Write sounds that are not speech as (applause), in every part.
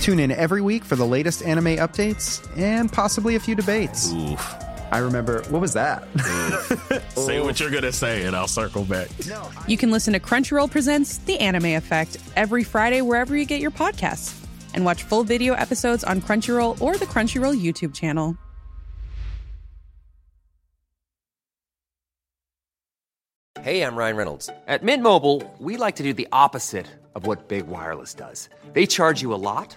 Tune in every week for the latest anime updates and possibly a few debates. Oof. I remember, what was that? Say what you're gonna say, and I'll circle back. you can listen to Crunchyroll Presents The Anime Effect every Friday wherever you get your podcasts. And watch full video episodes on Crunchyroll or the Crunchyroll YouTube channel. Hey, I'm Ryan Reynolds. At Mint Mobile, we like to do the opposite of what Big Wireless does. They charge you a lot,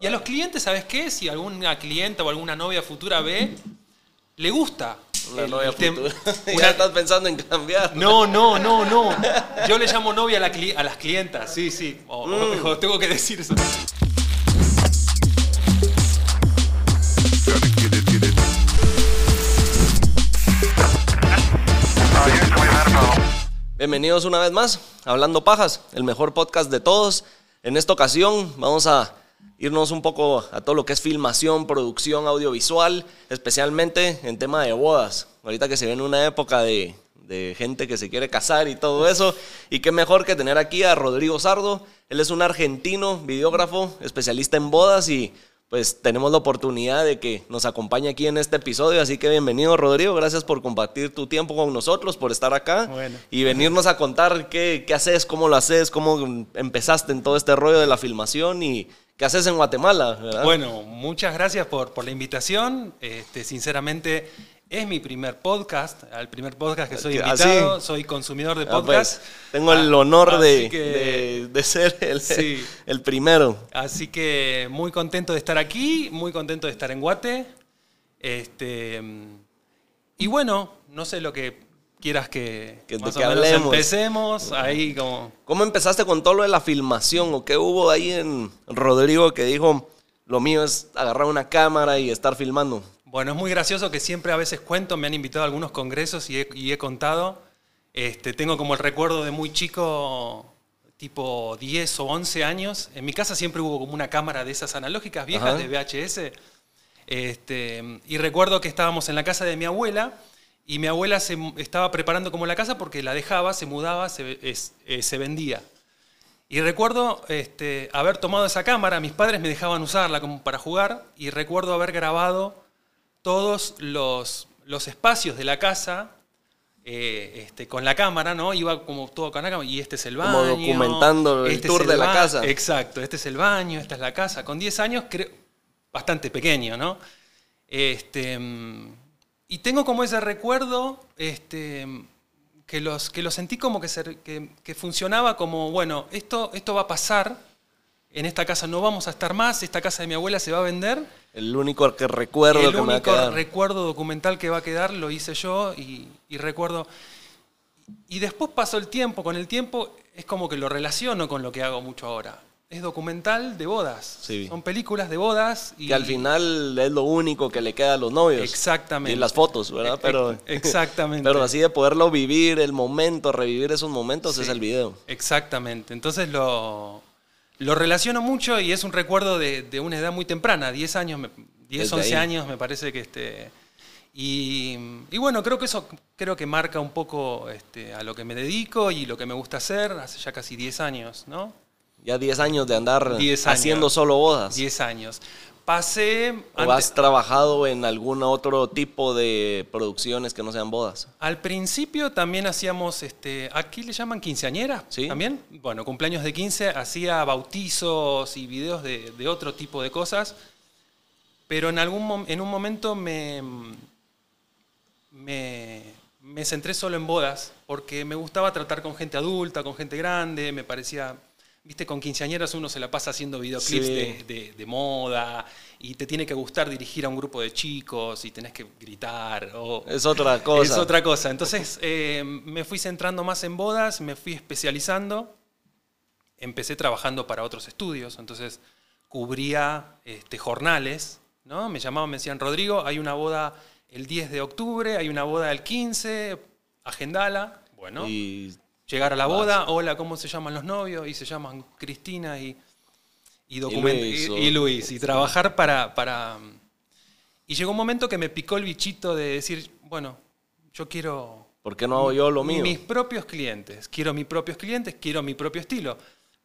Y a los clientes, ¿sabes qué? Si alguna clienta o alguna novia futura ve, le gusta. Una el- novia tem- futura. (laughs) una- ya estás pensando en cambiar. No, no, no, no. Yo le llamo novia a, la cli- a las clientas, sí, sí. Mm. tengo que decir eso. Bienvenidos una vez más a Hablando Pajas, el mejor podcast de todos. En esta ocasión vamos a irnos un poco a todo lo que es filmación, producción audiovisual, especialmente en tema de bodas. Ahorita que se viene una época de, de gente que se quiere casar y todo eso. Y qué mejor que tener aquí a Rodrigo Sardo. Él es un argentino, videógrafo, especialista en bodas y pues tenemos la oportunidad de que nos acompañe aquí en este episodio. Así que bienvenido Rodrigo, gracias por compartir tu tiempo con nosotros, por estar acá Bueno. y venirnos a contar qué, qué haces, cómo lo haces, cómo empezaste en todo este rollo de la filmación y qué haces en Guatemala. ¿verdad? Bueno, muchas gracias por, por la invitación. Este, sinceramente, es mi primer podcast, el primer podcast que soy Ah, invitado. Soy consumidor de Ah, podcast. pues, tengo el Ah, honor de, que- de- de ser el, Sí. (laughs) el primero. Así que muy contento de estar aquí, muy contento de estar en Guate. Este, y bueno, no sé lo que quieras que, Que- más que o menos hablemos. empecemos. Ahí como... ¿Cómo empezaste con todo lo de la filmación o qué hubo ahí en Rodrigo que dijo, lo mío es agarrar una cámara y estar filmando? Bueno, es muy gracioso que siempre a veces cuento, me han invitado a algunos congresos y he, y he contado. Este, tengo como el recuerdo de muy chico, tipo 10 o 11 años. En mi casa siempre hubo como una cámara de esas analógicas viejas Ajá. de VHS. Este, y recuerdo que estábamos en la casa de mi abuela y mi abuela se estaba preparando como la casa porque la dejaba, se mudaba, se, es- eh, se vendía. Y recuerdo este, haber tomado esa cámara, mis padres me dejaban usarla como para jugar, y recuerdo haber grabado todos los, los espacios de la casa eh, este, con la cámara, ¿no? Iba como todo con la cámara, y este es el baño. Como documentando el es tour de la casa. Exacto, este es el baño, esta es la casa. Con 10 años, creo, bastante pequeño, ¿no? Este, mm, y tengo como ese recuerdo este, que, los, que lo sentí como que, se- que, que funcionaba como, bueno, esto, esto va a pasar, en esta casa no vamos a estar más, esta casa de mi abuela se va a vender. El único que recuerdo El que me va a único quedar. recuerdo documental que va a quedar lo hice yo y, y recuerdo... Y después pasó el tiempo, con el tiempo es como que lo relaciono con lo que hago mucho ahora. Es documental de bodas. Sí. Son películas de bodas. Y, que al final es lo único que le queda a los novios. Exactamente. Y las fotos, ¿verdad? Pero, exactamente. pero así de poderlo vivir, el momento, revivir esos momentos, es el video. Exactamente. Entonces lo, lo relaciono mucho y es un recuerdo de, de una edad muy temprana, 10 años, me- 10, Desde 11 ahí. años me parece que este... Y, y bueno, creo que eso creo que marca un poco este, a lo que me dedico y lo que me gusta hacer hace ya casi 10 años, ¿no? Ya 10 años de andar 10 años. haciendo solo bodas. 10 años. Pasé... ¿O antes- has trabajado en algún otro tipo de producciones que no sean bodas? Al principio también hacíamos, este, aquí le llaman quinceañeras, Sí. también. Bueno, cumpleaños de 15, hacía bautizos y videos de, de otro tipo de cosas. Pero en, algún en un momento me, me, me centré solo en bodas, porque me gustaba tratar con gente adulta, con gente grande, me parecía... Viste, con quinceañeras uno se la pasa haciendo videoclips Sí. de, de- de moda y te tiene que gustar dirigir a un grupo de chicos y tenés que gritar. O, Es otra (laughs) cosa. es otra cosa. Entonces eh, me fui centrando más en bodas, me fui especializando. Empecé trabajando para otros estudios, entonces cubría este, jornales. ¿no? Me llamaban, me decían, Rodrigo, hay una boda el 10 de octubre, hay una boda el 15, agendala. Bueno, Y llegar a la boda, hola, ¿cómo se llaman los novios? Y se llaman Cristina y, y, document- Luis, y- o- y Luis. Y trabajar para, para... Y llegó un momento que me picó el bichito de decir, bueno, yo quiero ¿por qué no hago yo lo mío? mis propios clientes. Quiero mis propios clientes, quiero mi propio estilo.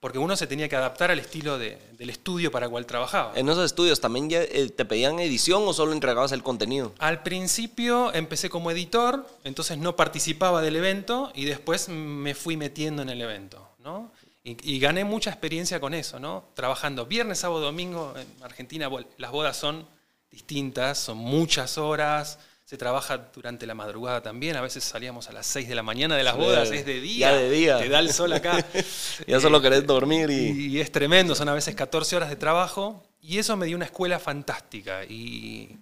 Porque uno se tenía que adaptar al estilo de- del estudio para el cual trabajaba. En esos estudios también ya, eh, te pedían edición o solo entregabas el contenido. Al principio empecé como editor, entonces no participaba del evento y después me fui metiendo en el evento, ¿no? Y, y gané mucha experiencia con eso, ¿no? Trabajando viernes, sábado, domingo. En Argentina las bodas son distintas, son muchas horas. Se trabaja durante la madrugada también. A veces salíamos a las 6 de la mañana de las bodas, es de día. ya de día. Te da el sol acá. (laughs) Ya solo Eh, querés dormir y... y es tremendo, son a veces 14 horas de trabajo y eso me dio una escuela fantástica y,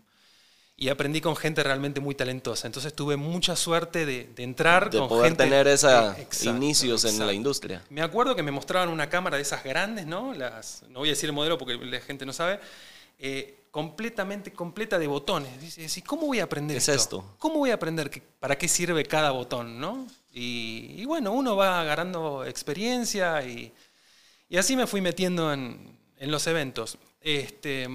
y aprendí con gente realmente muy talentosa. Entonces tuve mucha suerte de, de entrar de con poder gente... tener esos Eh, exacto, inicios en la industria. Me acuerdo que me mostraban una cámara de esas grandes, ¿no? Las, no voy a decir el modelo porque la gente no sabe. eh, completamente completa de botones. Dice, dice, ¿cómo voy a aprender ¿Qué es esto? esto? ¿Cómo voy a aprender que- para qué sirve cada botón, no? Y, y bueno, uno va agarrando experiencia y, y así me fui metiendo en, en los eventos. Este,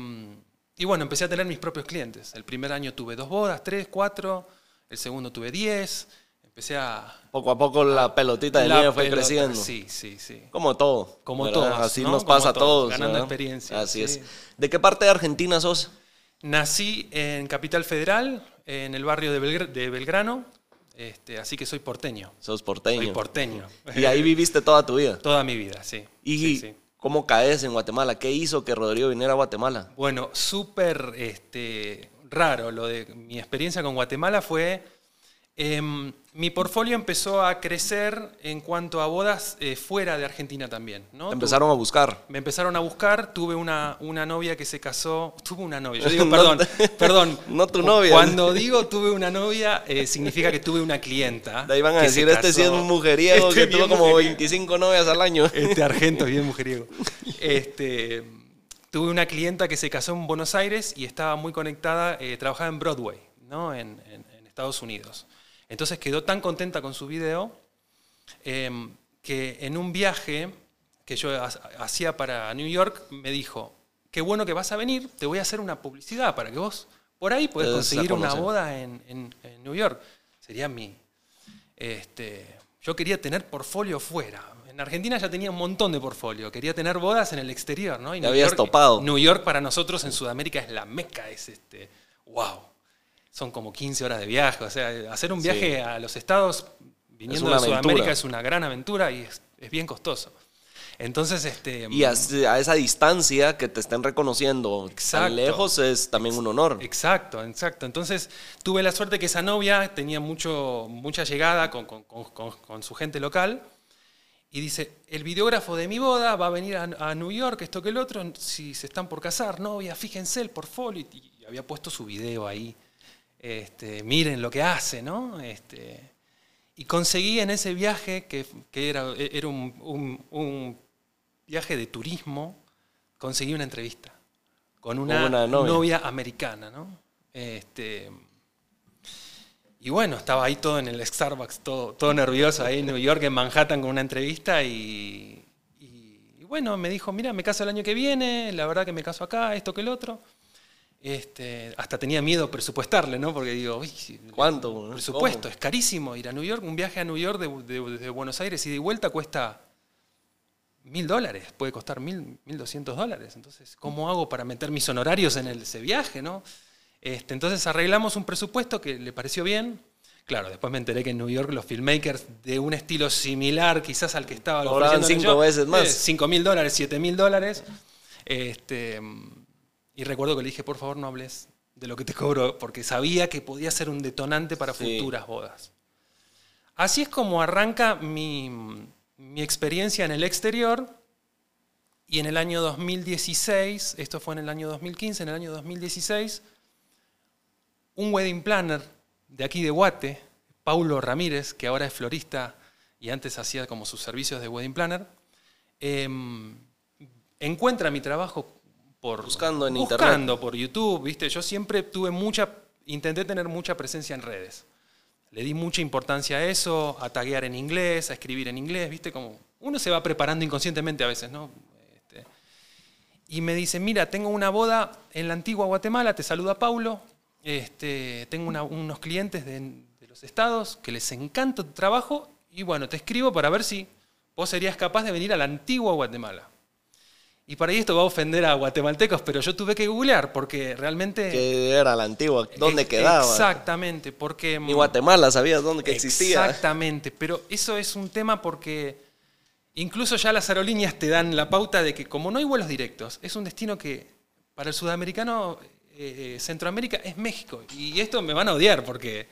y bueno, empecé a tener mis propios clientes. El primer año tuve dos bodas, tres, cuatro. El segundo tuve diez. Empecé a... Poco a poco la pelotita de la nieve fue pelota, creciendo. Sí, sí, sí. Como todo. Como ¿verdad? todos, Así ¿no? nos Como pasa a todos, todos. ganando ¿verdad? experiencia, Así sí. es. ¿De qué parte de Argentina sos? Nací en Capital Federal, en el barrio de, Belgr- de Belgrano, este, así que soy porteño. Sos porteño. Soy porteño. Y ahí viviste toda tu vida. (laughs) Toda mi vida, sí. ¿Y Sí, sí. cómo caes en Guatemala? ¿Qué hizo que Rodrigo viniera a Guatemala? Bueno, súper este, raro. Lo de mi experiencia con Guatemala fue. Em, mi portfolio empezó a crecer en cuanto a bodas eh, fuera de Argentina también. ¿no? Te empezaron a buscar. Me empezaron a buscar, tuve una, una novia que se casó, tuve una novia, yo digo, (laughs) No perdón, te- perdón. (laughs) no tu novia. Cuando digo tuve una novia, eh, significa que tuve una clienta. De ahí van a decir, este sí es un mujeriego Este que tuvo como mujeriego. 25 novias al año. Este argento es (laughs) bien mujeriego. Este, tuve una clienta que se casó en Buenos Aires y estaba muy conectada, eh, trabajaba en Broadway, ¿no? en, en- en Estados Unidos. Entonces quedó tan contenta con su video em, que en un viaje que yo ha- hacía para New York me dijo, qué bueno que vas a venir, te voy a hacer una publicidad para que vos por ahí a conseguir una boda en, en- en New York. Sería mi... Este, yo quería tener portfolio fuera. En Argentina ya tenía un montón de portfolio. Quería tener bodas en el exterior, ¿no? Y Te habías York- topado. New York para nosotros en Sudamérica es la meca, es este, wow. Son como 15 horas de viaje. O sea, hacer un viaje a los estados viniendo una de Sudamérica aventura. es una gran aventura y es, es bien costoso. Entonces, este. Y a, a esa distancia que te estén reconociendo Exacto. tan lejos es también un honor. Exacto, exacto. Entonces tuve la suerte que esa novia tenía mucho, mucha llegada con, con- con- con- su gente local. Y dice, el videógrafo de mi boda va a venir a, a New York, esto que el otro, si se están por casar, novia, fíjense el portfolio. Y, y había puesto su video ahí. Este, miren lo que hace, ¿no? Este, y conseguí en ese viaje, que, que era, era un, un- un viaje de turismo, conseguí una entrevista con una, novia. novia. americana, ¿no? Este, y bueno, estaba ahí todo en el Starbucks, todo, todo nervioso ahí en New York, en Manhattan, con una entrevista y, y- y bueno, me dijo, mira, me caso el año que viene, la verdad que me caso acá, esto que el otro. Este, hasta tenía miedo presupuestarle, ¿no? Porque digo, uy, ¿Cuánto? no? presupuesto, ¿Cómo? es carísimo ir a New York. Un viaje a New York de, de- desde Buenos Aires y de vuelta cuesta mil dólares, puede costar mil, mil doscientos dólares. Entonces, ¿cómo hago para meter mis honorarios en el- ese viaje, no? Este, entonces arreglamos un presupuesto que le pareció bien. Claro, después me enteré que en New York los filmmakers de un estilo similar, quizás al que estaba Cobraban cinco yo, veces más. eh, 5 mil dólares, 7 mil dólares. Este, y recuerdo que le dije, por favor, no hables de lo que te cobro, porque sabía que podía ser un detonante para Sí. futuras bodas. Así es como arranca mi, mi experiencia en el exterior. Y en el año 2016, esto fue en el año 2015, en el año 2016, un wedding planner de aquí de Guate, Paulo Ramírez, que ahora es florista y antes hacía como sus servicios de wedding planner, em, encuentra mi trabajo por Buscando en buscando por YouTube, ¿viste? Yo siempre tuve mucha intenté tener mucha presencia en redes. Le di mucha importancia a eso, a taguear en inglés, a escribir en inglés, ¿viste? Como uno se va preparando inconscientemente a veces, ¿no? Este, y me dice, mira, tengo una boda en la antigua Guatemala, te saluda Paulo, este, tengo una- unos clientes de, de los estados que les encanta tu trabajo y bueno, te escribo para ver si vos serías capaz de venir a la antigua Guatemala. Y para ahí esto va a ofender a guatemaltecos, pero yo tuve que googlear porque realmente... Que era la antigua, ¿dónde Ex- quedaba? Exactamente, porque... Ni Guatemala sabías dónde que existía. Exactamente, pero eso es un tema porque incluso ya las aerolíneas te dan la pauta de que como no hay vuelos directos, es un destino que para el sudamericano, eh, eh, Centroamérica es México. Y esto me van a odiar porque...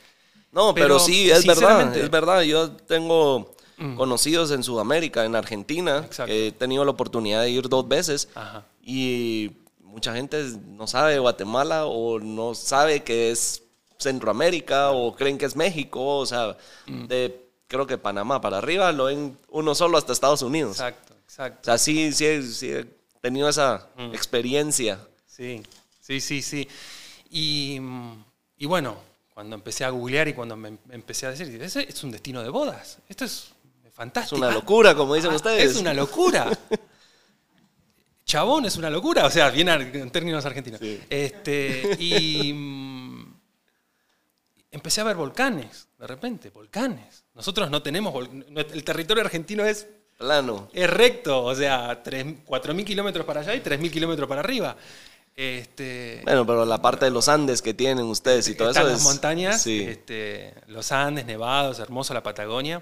No, pero, Pero, sí, es verdad, es verdad. Yo tengo conocidos en Sudamérica, en Argentina, he tenido la oportunidad de ir dos veces Ajá. y mucha gente no sabe de Guatemala o no sabe que es Centroamérica o creen que es México, o sea, Mm. de creo que Panamá para arriba lo ven uno solo hasta Estados Unidos. Exacto, O exacto. sea, sí, sí, sí he tenido esa Mm. experiencia. Sí, sí, sí, sí. Y, mm, y bueno, cuando empecé a googlear y cuando me em- empecé a decir, ese es un destino de bodas. Esto es Es fantástico. una locura, como dicen Ah, ustedes. Es una locura. (laughs) Chabón es una locura, o sea, bien en términos argentinos. Sí. Este, y mm, empecé a ver volcanes, de repente, volcanes. Nosotros no tenemos, vol- no- el territorio argentino es, Plano. es recto, o sea, 4.000 kilómetros para allá y 3.000 kilómetros para arriba. Este, Bueno, pero la parte de los Andes que tienen ustedes y todo están eso las es... montañas, Sí. este, los Andes, nevados, hermoso la Patagonia.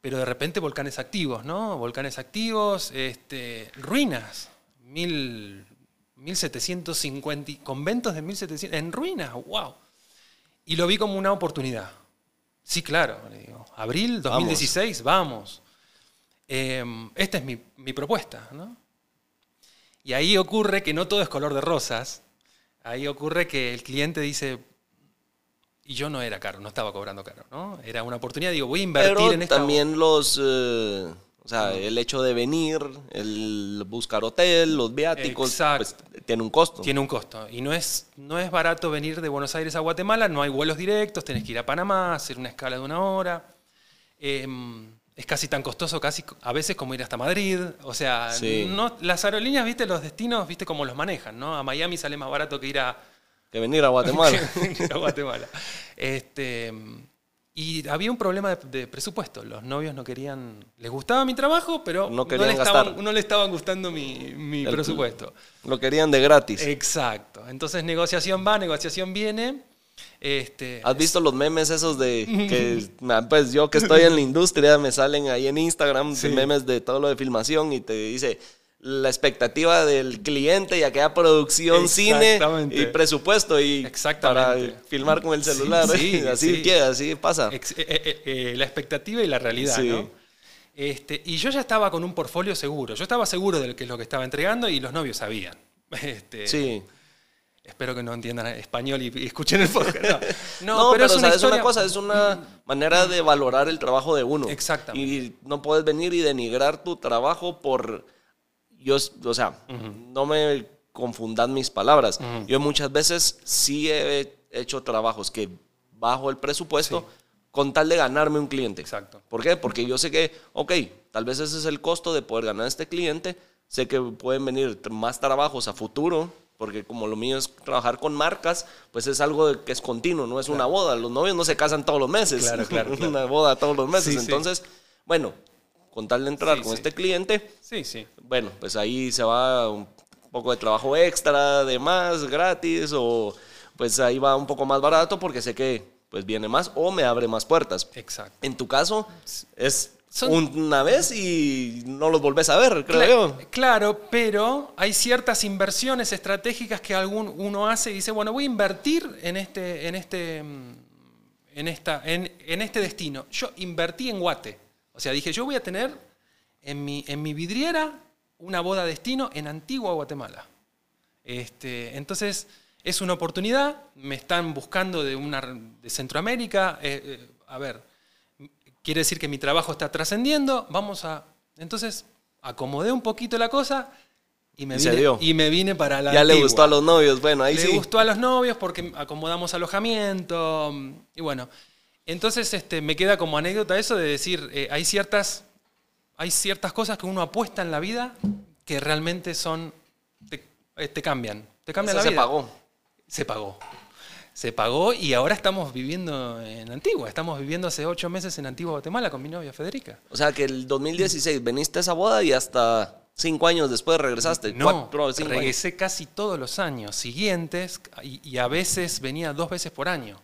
Pero de repente volcanes activos, ¿no? Volcanes activos, este, ruinas, mil, 1750, y- conventos de 1700, en ruinas, wow. Y lo vi como una oportunidad. Sí, claro, le digo, abril 2016, vamos. Em, esta es mi, mi propuesta, ¿no? Y ahí ocurre que no todo es color de rosas. Ahí ocurre que el cliente dice, y yo no era caro, no estaba cobrando caro, ¿no? Era una oportunidad, digo, voy a invertir Pero en esta... también los... eh, o sea, el hecho de venir, el buscar hotel, los viáticos, Exacto. pues, tiene un costo. Tiene un costo. Y no es, no es barato venir de Buenos Aires a Guatemala, no hay vuelos directos, tenés que ir a Panamá, hacer una escala de una hora. Em, es casi tan costoso casi a veces como ir hasta Madrid. O sea, Sí. no, las aerolíneas, viste, los destinos, viste cómo los manejan, ¿no? A Miami sale más barato que ir a, Que venir a Guatemala. (laughs) a Guatemala. Este, y había un problema de, de presupuesto. Los novios no querían. Les gustaba mi trabajo, pero No querían le, estaban, gastar. no le estaban gustando mi, mi El- presupuesto. Lo querían de gratis. Exacto. Entonces negociación va, negociación viene. Este, ¿Has visto los memes esos de (laughs) que, pues yo que estoy en la industria, me salen ahí en Instagram Sí. memes de todo lo de filmación y te dice la expectativa del cliente y aquella producción, cine y presupuesto y Exactamente. para filmar con el celular. Sí, sí, (laughs) así sí. queda, así pasa. ex- eh, eh, eh, la expectativa y la realidad. ¿no? Este, y yo ya estaba con un portfolio seguro. Yo estaba seguro de lo que es lo que estaba entregando y los novios sabían. (laughs) Este, Sí. Espero que no entiendan español y, y escuchen el podcast. No, (laughs) No, pero, es una ¿sabes historia- una cosa? Es una manera de valorar el trabajo de uno. Exactamente. Y no puedes venir y denigrar tu trabajo por... Yo, o sea, no me confundan mis palabras. Yo muchas veces sí he hecho trabajos que bajo el presupuesto con tal de ganarme un cliente. Exacto. ¿Por qué? Porque yo sé que, ok, tal vez ese es el costo de poder ganar a este cliente. Sé que pueden venir más trabajos a futuro porque como lo mío es trabajar con marcas, pues es algo que es continuo, no es una boda. Los novios no se casan todos los meses. Claro, claro, (laughs) claro. una boda todos los meses. Sí, sí. Entonces, bueno, con tal de entrar Sí, con sí. este cliente, Sí, sí. bueno, pues ahí se va un poco de trabajo extra, de más, gratis, o pues ahí va un poco más barato porque sé que pues viene más o me abre más puertas. Exacto. En tu caso, es Son- una vez y no los volvés a ver, creo yo. Claro, pero hay ciertas inversiones estratégicas que algún uno hace y dice, bueno, voy a invertir en este, en este, en esta, en, en este destino. Yo invertí en Guate. O sea, dije, yo voy a tener en mi, en mi vidriera una boda destino en Antigua Guatemala. Este, entonces, es una oportunidad, me están buscando de, una, de Centroamérica. eh, eh, a ver, quiere decir que mi trabajo está trascendiendo, vamos a... Entonces, acomodé un poquito la cosa y me, vine, y me vine para la Ya le gustó a los novios, bueno, ahí Le sí. gustó a los novios porque acomodamos alojamiento y bueno. Entonces este, me queda como anécdota eso de decir, eh, hay, ciertas, hay ciertas cosas que uno apuesta en la vida que realmente son, te, eh, te cambian, te cambian la se vida. pagó. Se pagó. Se pagó y ahora estamos viviendo en Antigua. Estamos viviendo hace ocho meses en Antigua, Guatemala, con mi novia Federica. O sea que el 2016 veniste a esa boda y hasta cinco años después regresaste. No, Cuatro, cinco años. regresé casi todos los años siguientes y, y a veces venía dos veces por año.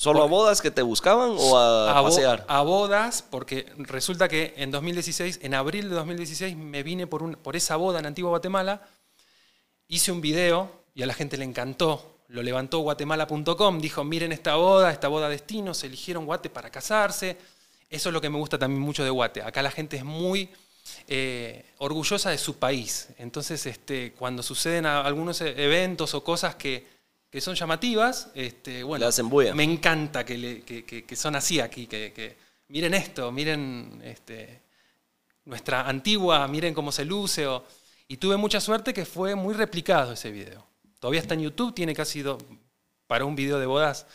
¿Solo a bodas que te buscaban o a, a, bo- pasear? a bodas, porque resulta que en 2016, en abril de 2016, me vine por, un- por esa boda en Antigua Guatemala, hice un video y a la gente le encantó. Lo levantó guatemala.com, dijo, miren esta boda, esta boda destino, se eligieron Guate para casarse. Eso es lo que me gusta también mucho de Guate. Acá la gente es muy eh, orgullosa de su país. Entonces, este, cuando suceden algunos eventos o cosas que, que son llamativas, este, bueno, hacen bulla. me encanta que, le- que- que- que son así aquí, que, miren esto, miren este, nuestra antigua, miren cómo se luce. o- y tuve mucha suerte que fue muy replicado ese video. Todavía está en YouTube, tiene casi, do- para un video de bodas,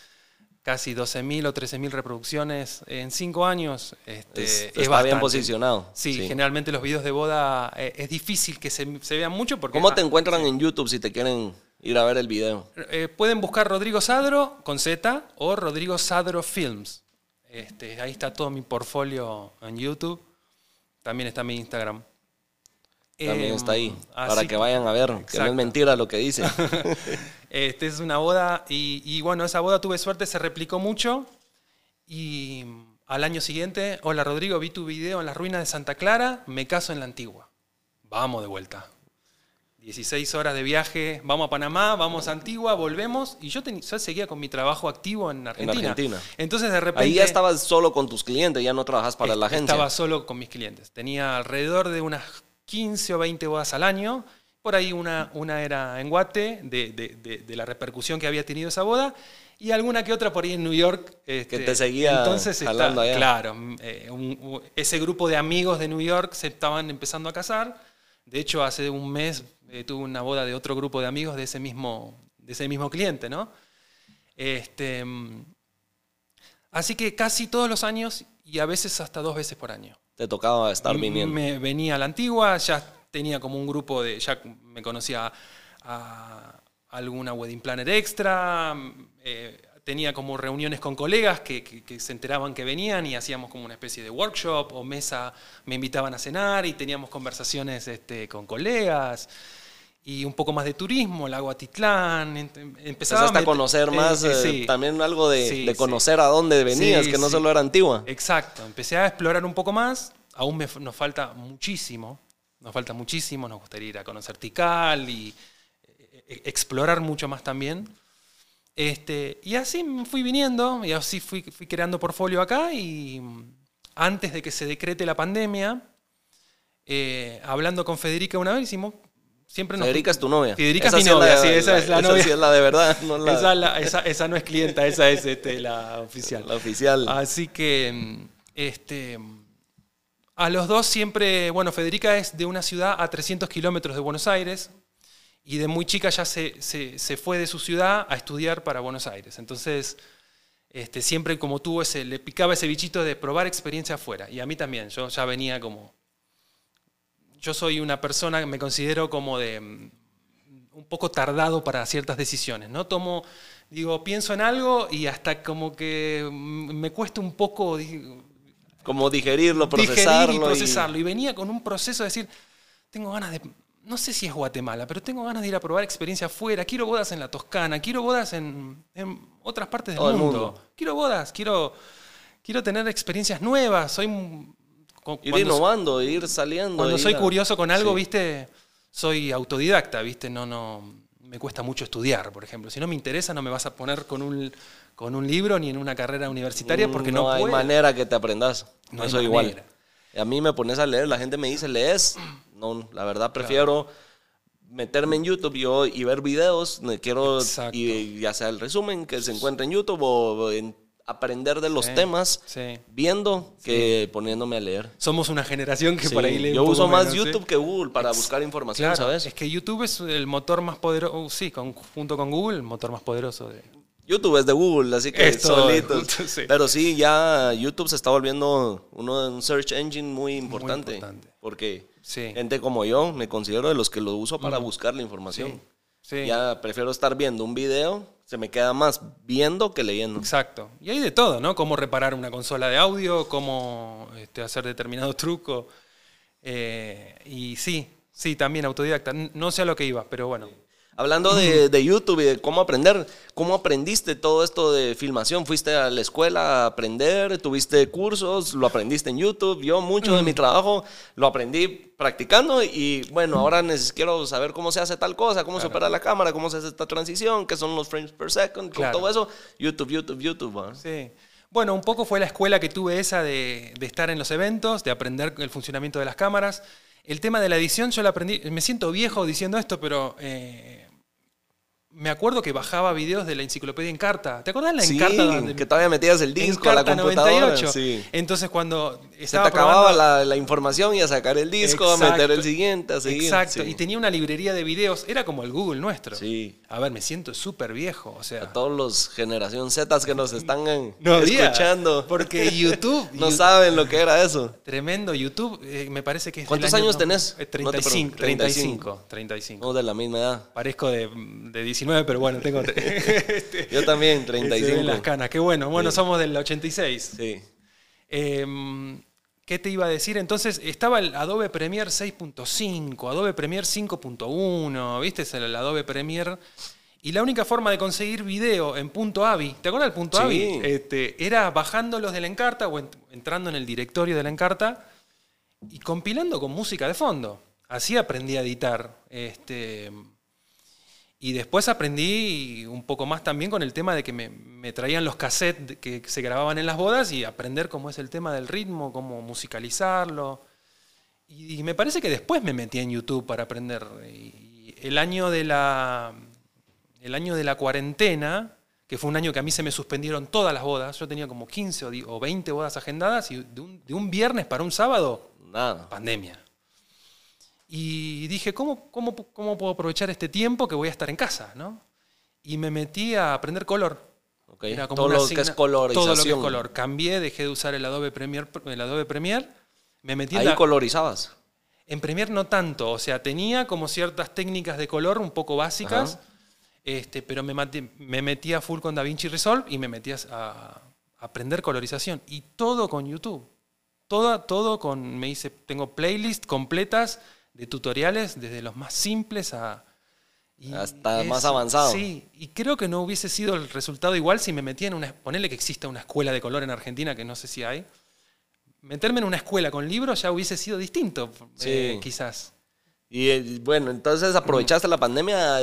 casi 12.000 o 13.000 reproducciones en cinco años. Este, Es- es está bien bastante. posicionado. Sí, Sí. generalmente los videos de boda eh, es difícil que se, se vean mucho porque... ¿Cómo te encuentran en YouTube si te quieren ir a ver el video? Eh, pueden buscar Rodrigo Sadro con Z o Rodrigo Sadro Films. Este, ahí está todo mi portfolio en YouTube. También está mi Instagram. También Em, está ahí, para que vayan a ver, que no es mentira lo que dice. (laughs) Este es una boda y, y bueno, esa boda tuve suerte, se replicó mucho y al año siguiente, hola Rodrigo, vi tu video en las ruinas de Santa Clara, me caso en la antigua. Vamos de vuelta. 16 horas de viaje, vamos a Panamá, vamos a Antigua, volvemos y yo, ten- yo seguía con mi trabajo activo en Argentina. Argentina. Entonces de repente... Ahí ya estabas solo con tus clientes, ya no trabajas para la agencia. Estaba solo con mis clientes. Tenía alrededor de unas 15 o 20 bodas al año. Por ahí una, una era en Guate, de, de- de- de la repercusión que había tenido esa boda, y alguna que otra por ahí en New York. este, Que te seguía Entonces está- allá. Claro, mm, eh, un- ese grupo de amigos de New York se estaban empezando a casar. De hecho, hace un mes eh, tuve una boda de otro grupo de amigos de ese mismo, de ese mismo cliente, ¿no? Este, mm, así que casi todos los años y a veces hasta dos veces por año. Te tocaba estar viniendo. Me venía a la antigua, ya tenía como un grupo de, ya me conocía a alguna wedding planner extra, eh, tenía como reuniones con colegas que, que- que se enteraban que venían y hacíamos como una especie de workshop o mesa, me invitaban a cenar y teníamos conversaciones este, con colegas. Y un poco más de turismo, lago Atitlán. ent- Empezaba Empezaste a conocer más, eh, eh, sí. también algo de, Sí, de sí. conocer a dónde venías, que no solo era antigua. Exacto, empecé a explorar un poco más, aún me nos falta muchísimo, nos falta muchísimo, nos gustaría ir a conocer Tikal y eh, eh, explorar mucho más también. Este, y así me fui viniendo y así fui, fui creando portfolio acá y mm, antes de que se decrete la pandemia, eh, hablando con Federica una vez, hicimos, siempre nos... Federica es tu novia. Federica Esa es mi sí la- novia, sí, esa es la esa novia. sí es la de verdad, no la, Esa, esa- esa no es clienta, esa es este, la oficial. la oficial. Así que, mm, este, a los dos siempre, bueno, Federica es de una ciudad a 300 kilómetros de Buenos Aires y de muy chica ya se, se- se fue de su ciudad a estudiar para Buenos Aires. Entonces, este, siempre como tuvo ese, le picaba ese bichito de probar experiencia afuera. Y a mí también, yo ya venía como... Yo soy una persona que me considero como de mm, un poco tardado para ciertas decisiones, ¿no? Tomo, digo, pienso en algo y hasta como que mm, me cuesta un poco Como digerirlo, digerir procesarlo. y y- procesarlo. Y venía con un proceso de decir, tengo ganas de, no sé si es Guatemala, pero tengo ganas de ir a probar experiencia afuera, quiero bodas en la Toscana, quiero bodas en, en otras partes del mundo. mundo. quiero bodas, quiero, quiero tener experiencias nuevas, soy... Ir innovando, ir saliendo. cuando ir soy a- curioso con algo, Sí. viste, soy autodidacta, viste, no, no, me cuesta mucho estudiar, por ejemplo. Si no me interesa, no me vas a poner con un, con un libro ni en una carrera universitaria porque no, Mm, hay puedo. manera que te aprendas. No Eso igual. A mí me pones a leer, la gente me dice, ¿lees? No, la verdad prefiero meterme en YouTube yo, y ver videos. Quiero, y ya sea el resumen que se encuentra en YouTube o en aprender de los Sí, temas sí. viendo que poniéndome a leer. Somos una generación que por ahí lee yo uso más. YouTube que Google para buscar información, Claro, ¿sabes? es que YouTube es el motor más poderoso, sí, con- junto con Google, el motor más poderoso de... YouTube es de Google, así que Es todo de solitos. (laughs) Sí. Pero sí, ya YouTube se está volviendo uno un search engine muy importante. importante. Porque Sí. gente como yo me considero de los que lo uso para buscar la información. Sí. Ya prefiero estar viendo un video, se me queda más viendo que leyendo. Exacto. Y hay de todo, ¿no? Cómo reparar una consola de audio, cómo este, hacer determinado (laughs) truco. Eh, y sí, sí, también autodidacta. No sé a lo que iba, pero bueno. Hablando de, de YouTube y de cómo aprender, ¿cómo aprendiste todo esto de filmación? ¿Fuiste a la escuela a aprender? ¿Tuviste cursos? ¿Lo aprendiste en YouTube? Yo mucho de mi trabajo lo aprendí practicando y bueno, ahora quiero saber cómo se hace tal cosa, cómo se opera la cámara, cómo se hace esta transición, qué son los frames per second, con Claro. todo eso. YouTube, YouTube, YouTube. ¿va? Sí. Bueno, un poco fue la escuela que tuve esa de, de estar en los eventos, de aprender el funcionamiento de las cámaras. El tema de la edición yo lo aprendí, me siento viejo diciendo esto, pero eh, me acuerdo que bajaba videos de la enciclopedia Encarta. ¿Te acordás la Sí, Encarta? donde- que todavía metías el disco a la computadora. 98. Sí. Entonces cuando Se te acababa la, la información y a sacar el disco, a meter el siguiente, a seguir. Exacto, Sí. y tenía una librería de videos, era como el Google nuestro. Sí. A ver, me siento súper viejo, o sea... A todos los generación Z que nos están eh, No escuchando. porque YouTube- (laughs) no YouTube- saben lo que era eso. Tremendo YouTube, eh, me parece que es ¿Cuántos año años no- tenés? eh, No te 35, pregunto. 35, 35. Somos de la misma edad. Parezco de, de 19, pero bueno, tengo... (laughs) (laughs) este, Yo también, se ven 35. las canas, qué bueno. Bueno, Sí. somos del 86. Sí. Em, ¿Qué te iba a decir? Entonces estaba el Adobe Premiere 6.5, Adobe Premiere 5.1, ¿viste? Es el Adobe Premiere. Y la única forma de conseguir video en punto .avi, ¿te acuerdas del punto Sí. .avi? Este, era bajándolos de la Encarta o ent- entrando en el directorio de la Encarta y compilando con música de fondo. Así aprendí a editar. Este, y después aprendí un poco más también con el tema de que me, me traían los cassettes que se grababan en las bodas y aprender cómo es el tema del ritmo, cómo musicalizarlo. Y, y me parece que después me metí en YouTube para aprender. Y el año de la, el año de la cuarentena, que fue un año que a mí se me suspendieron todas las bodas, yo tenía como 15 o di- o 20 bodas agendadas y de un, de un viernes para un sábado, Nada. pandemia. Y dije, ¿cómo, cómo, cómo puedo aprovechar este tiempo que voy a estar en casa? ¿no? Y me metí a aprender color. Ok. Era como Todo lo que es colorización. Todo lo que es color. Cambié, dejé de usar el Adobe Premiere, el Adobe Premiere me metí Ahí la- colorizabas. en Premiere no tanto, o sea, tenía como ciertas técnicas de color un poco básicas, Ajá. este, pero me, me metí a full con DaVinci Resolve y me metí a, a aprender colorización. Y todo con YouTube. Todo, todo con, me hice, tengo playlists completas de tutoriales, desde los más simples a... y Hasta más avanzado. Sí, y creo que no hubiese sido el resultado igual si me metía en una... Ponerle que exista una escuela de color en Argentina, que no sé si hay. Meterme en una escuela con libros ya hubiese sido distinto, Sí. eh, quizás. Y eh, bueno, entonces aprovechaste la pandemia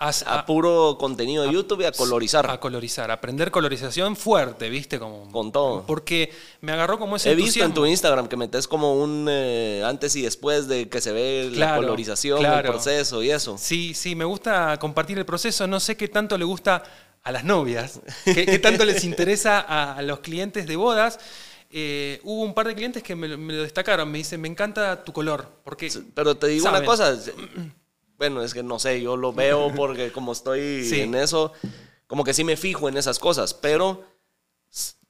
a, puro contenido de YouTube y a colorizar. A colorizar, aprender colorización fuerte, ¿viste? Como, Con todo. Porque me agarró como ese He visto en tu Instagram que metes como un eh, antes y después de que se ve la Claro, colorización, el proceso y eso. Sí, sí, me gusta compartir el proceso. No sé qué tanto le gusta a las novias, qué, qué tanto les interesa a, a los clientes de bodas. Eh, hubo un par de clientes que me, lo- me lo destacaron. Me dicen, me encanta tu color. Porque, Pero te digo Saben. una cosa, (clears throat) bueno, es que no sé, yo lo veo (laughs) porque como estoy Sí. en eso, como que sí me fijo en esas cosas, pero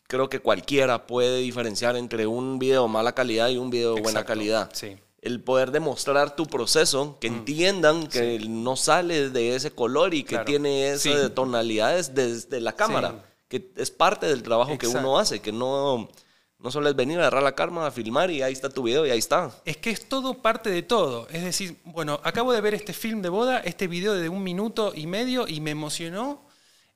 creo que cualquiera puede diferenciar entre un video de mala calidad y un video de buena calidad. sí. el poder demostrar tu proceso, que entiendan que no sale de ese color y que Claro. tiene esas Sí. tonalidades desde la cámara, Sí. que es parte del trabajo que Exacto. uno hace, que no, no solo es venir a agarrar la cámara, a filmar y ahí está tu video y ahí está. Es que es todo parte de todo. Es decir, bueno, acabo de ver este film de boda, este video de un minuto y medio y me emocionó.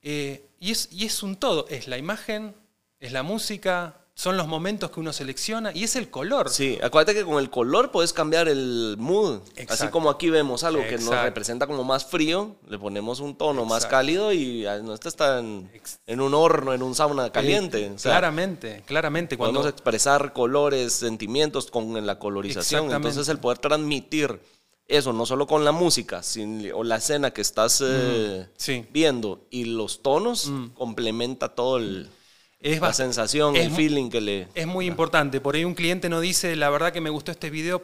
eh, y, es, y es un todo. Es la imagen, es la música, son los momentos que uno selecciona y es el color. Sí, acuérdate que con el color puedes cambiar el mood. Así como aquí vemos algo que nos representa como más frío, le ponemos un tono más cálido y ah, no este está en, en un horno, en un sauna caliente. Eh, O sea, claramente, claramente. Cuando, Podemos expresar colores, sentimientos con la colorización. Entonces el poder transmitir eso, no solo con la música sin- o la escena que estás eh, sí. viendo y los tonos, complementa todo el, es la sensación, es el feeling que le... Es muy importante. Por ahí un cliente no dice, la verdad que me gustó este video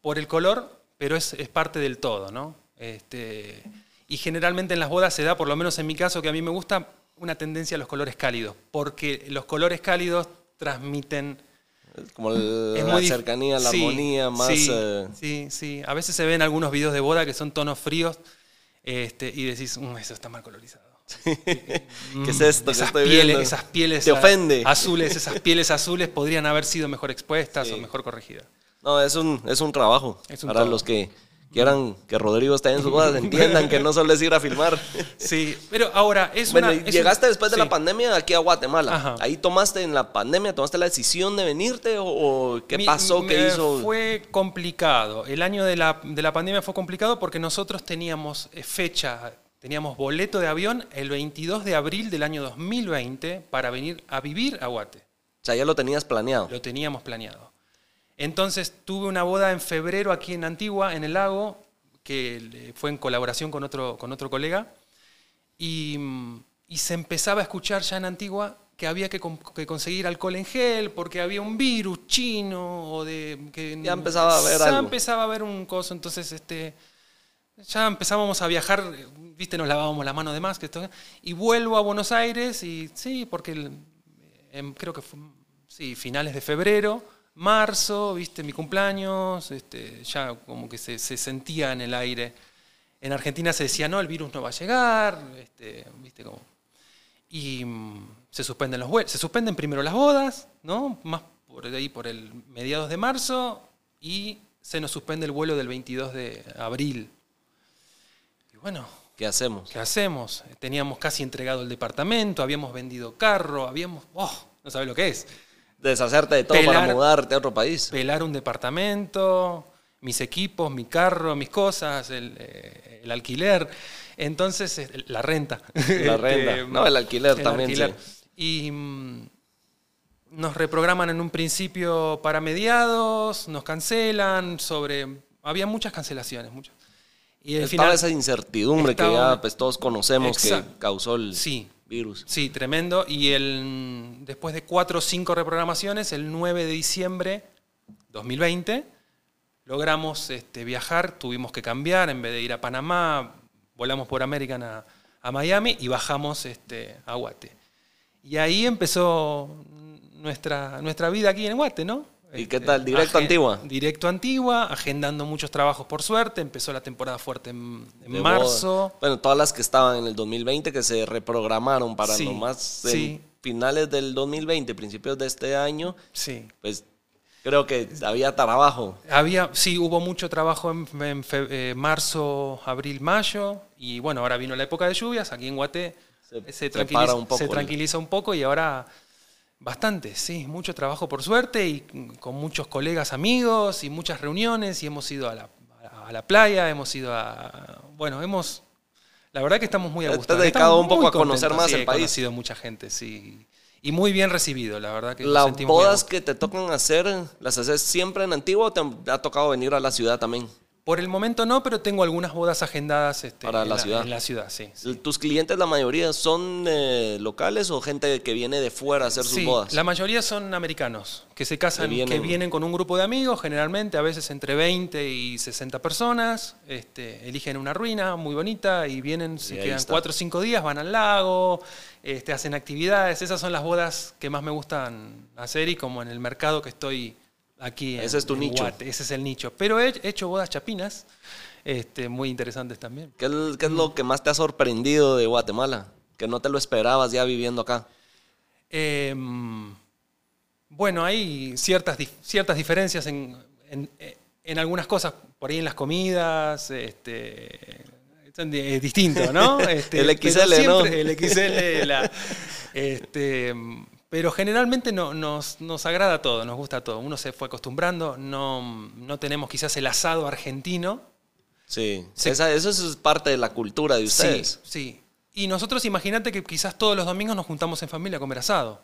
por el color, pero es, es parte del todo, ¿no? Este, y generalmente en las bodas se da, por lo menos en mi caso, que a mí me gusta una tendencia a los colores cálidos, porque los colores cálidos transmiten... Como el- es la muy cercanía, la Sí, armonía, más... Sí, eh, sí, sí. A veces se ven algunos videos de boda que son tonos fríos este, y decís, "Mm, eso está mal colorizado. (laughs) ¿Qué es esto que esas estoy pieles, viendo? esas pieles Te ofende. azules, esas (laughs) pieles azules podrían haber sido mejor expuestas Sí. o mejor corregidas. No, es un, es un trabajo. Es un Para los que quieran que Rodrigo esté en sus bodas, (laughs) entiendan que no solo es ir a filmar. Sí, pero ahora es Bueno, una. es llegaste un- después de sí. la pandemia aquí a Guatemala. Ajá. ¿Ahí tomaste en la pandemia, tomaste la decisión de venirte o, o qué Mi- pasó, qué hizo? Fue complicado. El año de la, de la pandemia fue complicado porque nosotros teníamos eh, fecha, teníamos boleto de avión el 22 de abril del año 2020 para venir a vivir a Guate. O sea, ya lo tenías planeado. Lo teníamos planeado. Entonces tuve una boda en febrero aquí en Antigua, en el lago, que fue en colaboración con otro, con otro colega. Y, y se empezaba a escuchar ya en Antigua que había que, que conseguir alcohol en gel porque había un virus chino o de... Que, Ya empezaba a haber ya algo. empezaba a haber un coso, entonces este, ya empezábamos a viajar, viste, nos lavábamos la mano de más, y vuelvo a Buenos Aires y sí, porque em, creo que fue, sí, finales de febrero, marzo, viste, mi cumpleaños, este, ya como que se, se sentía en el aire. En Argentina se decía, no, el virus no va a llegar, este, viste, como... Y mm, se suspenden los vuelos, se suspenden primero las bodas, ¿no? Más por ahí, por el mediados de marzo, y se nos suspende el vuelo del 22 de abril. Bueno, ¿Qué hacemos? ¿Qué hacemos? Teníamos casi entregado el departamento, habíamos vendido carro, habíamos... ¡Oh! No sabes lo que es. Deshacerte de todo para mudarte a otro país. Pelar un departamento, mis equipos, mi carro, mis cosas, el, eh, el alquiler. Entonces, eh, la renta. La renta. (laughs) Este, No, el alquiler también, sí. Y mm, nos reprograman en un principio para mediados, nos cancelan sobre... Había muchas cancelaciones, muchas. Y al final- esa incertidumbre que ya pues, todos conocemos Exacto. que causó el Sí. virus. Sí, tremendo. Y el, después de cuatro o cinco reprogramaciones, el 9 de diciembre 2020, logramos este, viajar, tuvimos que cambiar, en vez de ir a Panamá, volamos por American a, a Miami y bajamos este, a Guate. Y ahí empezó nuestra, nuestra vida aquí en Guate, ¿no? ¿Y qué tal? ¿Directo agen- Antigua? Directo Antigua, agendando muchos trabajos por suerte. Empezó la temporada fuerte en, marzo. boda. Bueno, todas las que estaban en el 2020 que se reprogramaron para Sí, nomás en sí. finales del 2020, principios de este año, Sí. pues creo que había trabajo. Había, sí, hubo mucho trabajo en, en fe- eh, marzo, abril, mayo, y bueno, ahora vino la época de lluvias, aquí en Guate Se se, separa tranquiliza, un poco se el- tranquiliza un poco y ahora bastante, sí, mucho trabajo por suerte y con muchos colegas amigos y muchas reuniones y hemos ido a la, a la playa, hemos ido a, bueno, hemos, la verdad que estamos muy a Te has gusto. dedicado Estamos un poco a conocer más sí, el he país. conocido mucha gente, sí, y muy bien recibido, la verdad que Las bodas que te tocan hacer, ¿las haces siempre en Antigua o te ha tocado venir a la ciudad también? Por el momento no, pero tengo algunas bodas agendadas este, Para en la ciudad. En la ciudad, sí. sí. ¿Tus clientes, la mayoría, son eh, locales o gente que viene de fuera a hacer sus Sí, bodas? la mayoría son americanos, que se casan, Que que vienen- con un grupo de amigos, generalmente a veces entre 20 y 60 personas, este, eligen una ruina muy bonita y vienen, se quedan está. 4 o 5 días, van al lago, este, hacen actividades, esas son las bodas que más me gustan hacer y como en el mercado que estoy Aquí en- Ese es tu en nicho. Guate, ese es el nicho. Pero he he hecho bodas chapinas, este, muy interesantes también. ¿Qué es, qué es lo que más te ha sorprendido de Guatemala? Que no te lo esperabas ya viviendo acá. Em, bueno, hay ciertas, ciertas diferencias en, en- en algunas cosas, por ahí en las comidas, este, es distinto, ¿no? (laughs) Este, El XL, ¿no? El XL, la- este, pero generalmente no, nos, nos agrada todo, nos gusta todo. Uno se fue acostumbrando, no, no tenemos quizás el asado argentino, Sí. Esa- eso es parte de la cultura de ustedes. Sí, sí. Y nosotros imagínate que quizás todos los domingos nos juntamos en familia a comer asado.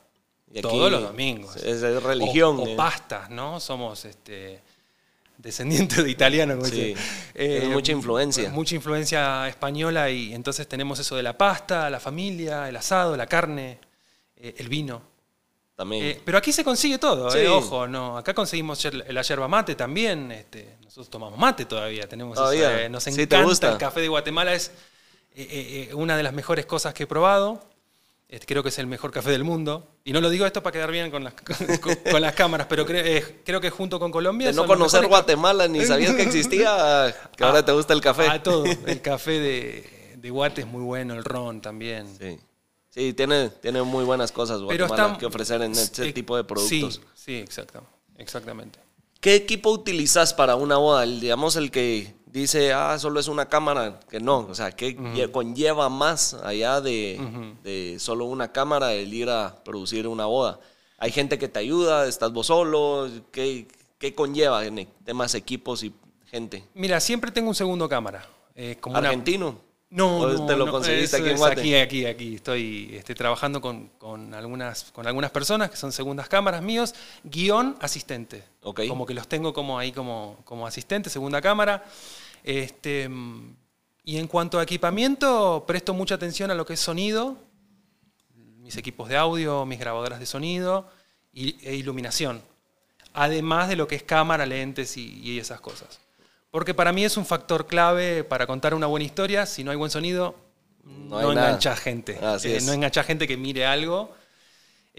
Y aquí todos los domingos. Es, es religión. O, o eh. pastas, ¿no? Somos este, descendientes de italianos, como Sí. Eh, Es mucha influencia. Mucha influencia española y entonces tenemos eso de la pasta, la familia, el asado, la carne, eh, el vino. También. Eh, pero aquí se consigue todo, Sí. eh, ojo, no. Acá conseguimos la yerba mate también. Este, nosotros tomamos mate todavía. Tenemos eso, Todavía. eh, nos Sí, ¿te encanta gusta? el café de Guatemala. Es eh, una de las mejores cosas que he probado. Este, creo que es el mejor café del mundo. Y no lo digo esto para quedar bien con las, (laughs) con, con las cámaras, pero creo, creo que junto con Colombia. de no conocer mejores Guatemala ni sabías que existía, que ahora te gusta el café. A todo. El (laughs) café de, de Guate es muy bueno, el ron también. Sí. Sí, tiene, tiene muy buenas cosas Pero Guatemala está- que ofrecer en ese eh, tipo de productos. Sí, sí, exacto, exactamente. ¿Qué equipo utilizas para una boda? El, digamos el que dice, ah, solo es una cámara, que no, o sea, lle- conlleva más allá de, de solo una cámara el ir a producir una boda. Hay gente que te ayuda, estás vos solo, ¿qué, qué conlleva en e- temas equipos y gente? Mira, siempre tengo un segundo cámara. eh, como una- ¿Argentino? No, ¿O no, te lo no, conseguiste aquí en es Guate? Aquí, aquí, aquí. Estoy este, trabajando con, con algunas, con algunas personas que son segundas cámaras míos, guion asistente. Como que los tengo como ahí como, como asistente, segunda cámara. Este, y en cuanto a equipamiento, presto mucha atención a lo que es sonido, mis equipos de audio, mis grabadoras de sonido e iluminación. Además de lo que es cámara, lentes y, y esas cosas. Porque para mí es un factor clave para contar una buena historia. Si no hay buen sonido, No engancha gente. Eh. No engancha gente que mire algo.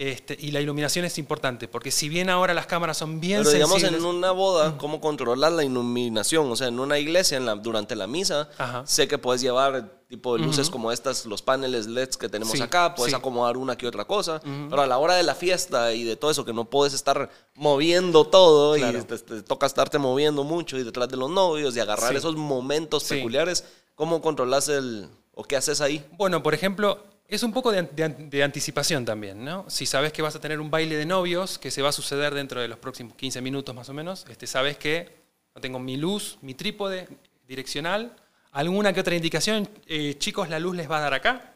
Este, y la iluminación es importante, porque si bien ahora las cámaras son bien Pero digamos sensibles... en una boda, ¿cómo controlar la iluminación? O sea, en una iglesia, en la, durante la misa, Ajá. sé que puedes llevar tipo de luces como estas, los paneles LEDs que tenemos Sí, acá, puedes sí. acomodar una que otra cosa, pero a la hora de la fiesta y de todo eso, que no puedes estar moviendo todo Claro. y te, te toca estarte moviendo mucho y detrás de los novios y agarrar Sí. esos momentos peculiares, ¿cómo controlas el, o qué haces ahí? Bueno, por ejemplo, es un poco de, de an- de anticipación también, ¿no? Si sabes que vas a tener un baile de novios que se va a suceder dentro de los próximos 15 minutos más o menos, este, sabes que tengo mi luz, mi trípode direccional, alguna que otra indicación, eh, chicos, la luz les va a dar acá,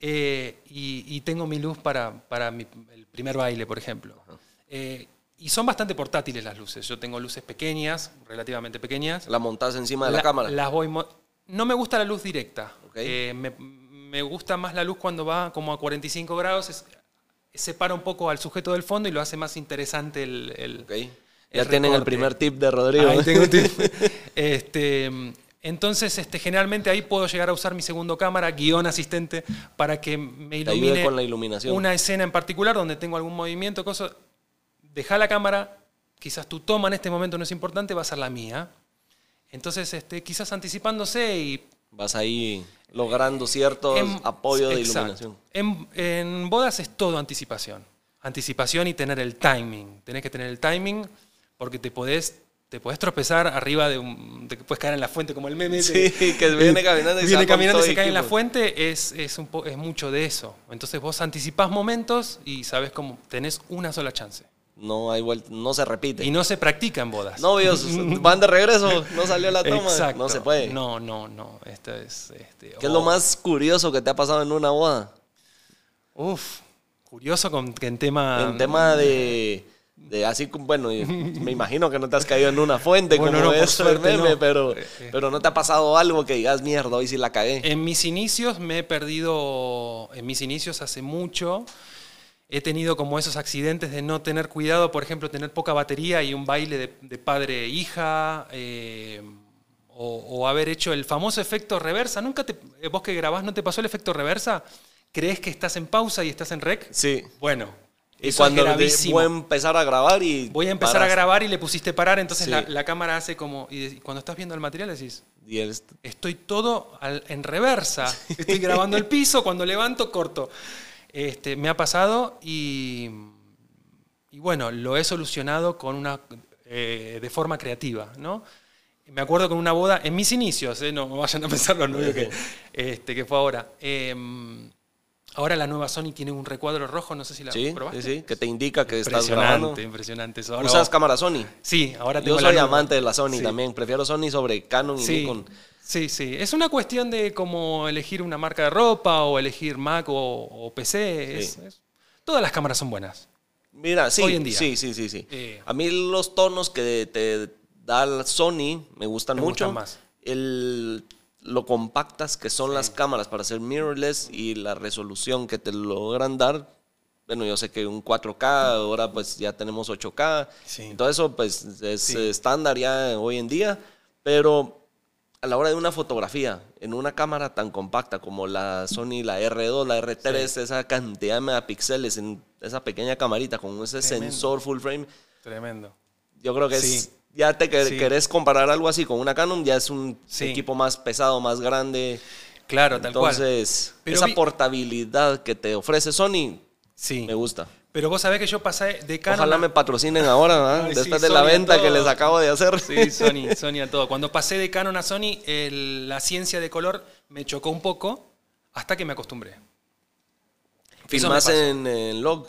eh, y, y tengo mi luz para, para mi- el primer baile, por ejemplo. Eh, y son bastante portátiles las luces. Yo tengo luces pequeñas, relativamente pequeñas. La montas encima de la, cámara. Las voy no me gusta la luz directa. Ok. Eh, me, me gusta más la luz cuando va como a 45 grados. es- separa un poco al sujeto del fondo y lo hace más interesante el. el- Ok. el Ya tienen el primer tip de Rodrigo. Ahí tengo un tip. (laughs) este, entonces, este, generalmente ahí puedo llegar a usar mi segundo cámara, guion asistente, para que me ilumine con la iluminación. una escena en particular donde tengo algún movimiento, cosa. Deja la cámara, quizás tu toma en este momento no es importante, va a ser la mía. Entonces, este, quizás anticipándose y Vas ahí logrando ciertos en- apoyo de exacto. iluminación. En, en bodas es todo anticipación. Anticipación y tener el timing. Tenés que tener el timing porque te podés, te podés tropezar arriba de un. que puedes caer en la fuente como el meme. Sí, que viene caminando y viene caminando y se cae en la fuente. Es, es, un po- es mucho de eso. Entonces vos anticipás momentos y sabes cómo tenés una sola chance. No hay vuelta, no se repite. Y no se practica en bodas. Novios, (laughs) van de regreso, no salió la toma. Exacto. No se puede. No, no, no. Esto es. Este, ¿Qué es lo oh. más curioso que te ha pasado en una boda? Uf, curioso con que en tema. en tema (laughs) de, de así, bueno, me imagino que no te has caído en una fuente Bueno, como no, es el suerte meme, no. pero, Eh, eh. pero no te ha pasado algo que digas, mierda, hoy sí la cagué. En mis inicios me he perdido, en mis inicios hace mucho, he tenido como esos accidentes de no tener cuidado, por ejemplo, tener poca batería y un baile de, de padre-hija, eh, o, o haber hecho el famoso efecto reversa. ¿Nunca te, eh, vos que grabás no te pasó el efecto reversa? ¿Crees que estás en pausa y estás en rec? Sí. Bueno, Y Eso cuando es voy a empezar a grabar y. Voy a empezar a grabar y le pusiste parar, entonces Sí. la, la cámara hace como... Y, cuando estás viendo el material decís, Y estoy todo al- en reversa. (laughs) Estoy grabando el piso, cuando levanto, corto. Este, me ha pasado y, y bueno, lo he solucionado con una, eh, de forma creativa. ¿no? Me acuerdo con una boda, en mis inicios, eh, no vayan a pensar los novios que, este, que fue ahora. Em, ahora la nueva Sony tiene un recuadro rojo, no sé si la Sí, probaste. sí, sí, que te indica que estás grabando. Impresionante, impresionante. eso. Ahora ¿Usas cámara Sony? Sí, ahora tengo Yo soy amante de la Sony Sí. también. Prefiero Sony sobre Canon y Sí, Nikon. Sí, sí. Es una cuestión de como elegir una marca de ropa o elegir Mac o, o PC. Es- Sí. es- todas las cámaras son buenas. Mira, sí, Hoy en día. sí, sí, sí, sí. Eh. A mí los tonos que te da la Sony me gustan Me mucho. gustan más. El, lo compactas que son las cámaras para hacer mirrorless y la resolución que te logran dar. Bueno, yo sé que un 4K, ahora pues ya tenemos 8K. Sí. Todo eso pues es Sí. estándar ya hoy en día. Pero a la hora de una fotografía, en una cámara tan compacta como la Sony, la R2, la R3, esa cantidad de megapíxeles en esa pequeña camarita con ese Tremendo. sensor full frame, Tremendo. yo creo que Sí. es, ya te que- Sí. querés comparar algo así con una Canon, ya es un equipo más pesado, más grande. Claro, tal cual. Entonces, Pero esa portabilidad que te ofrece Sony, Sí. me gusta. Pero vos sabés que yo pasé de Canon. Ojalá me patrocinen ahora, ¿verdad? (laughs) Ay, sí, después de la Sony venta que les acabo de hacer. Sí, (laughs) Sony, Sony a todo. Cuando pasé de Canon a Sony, el- la ciencia de color me chocó un poco hasta que me acostumbré. Filmás en, en log,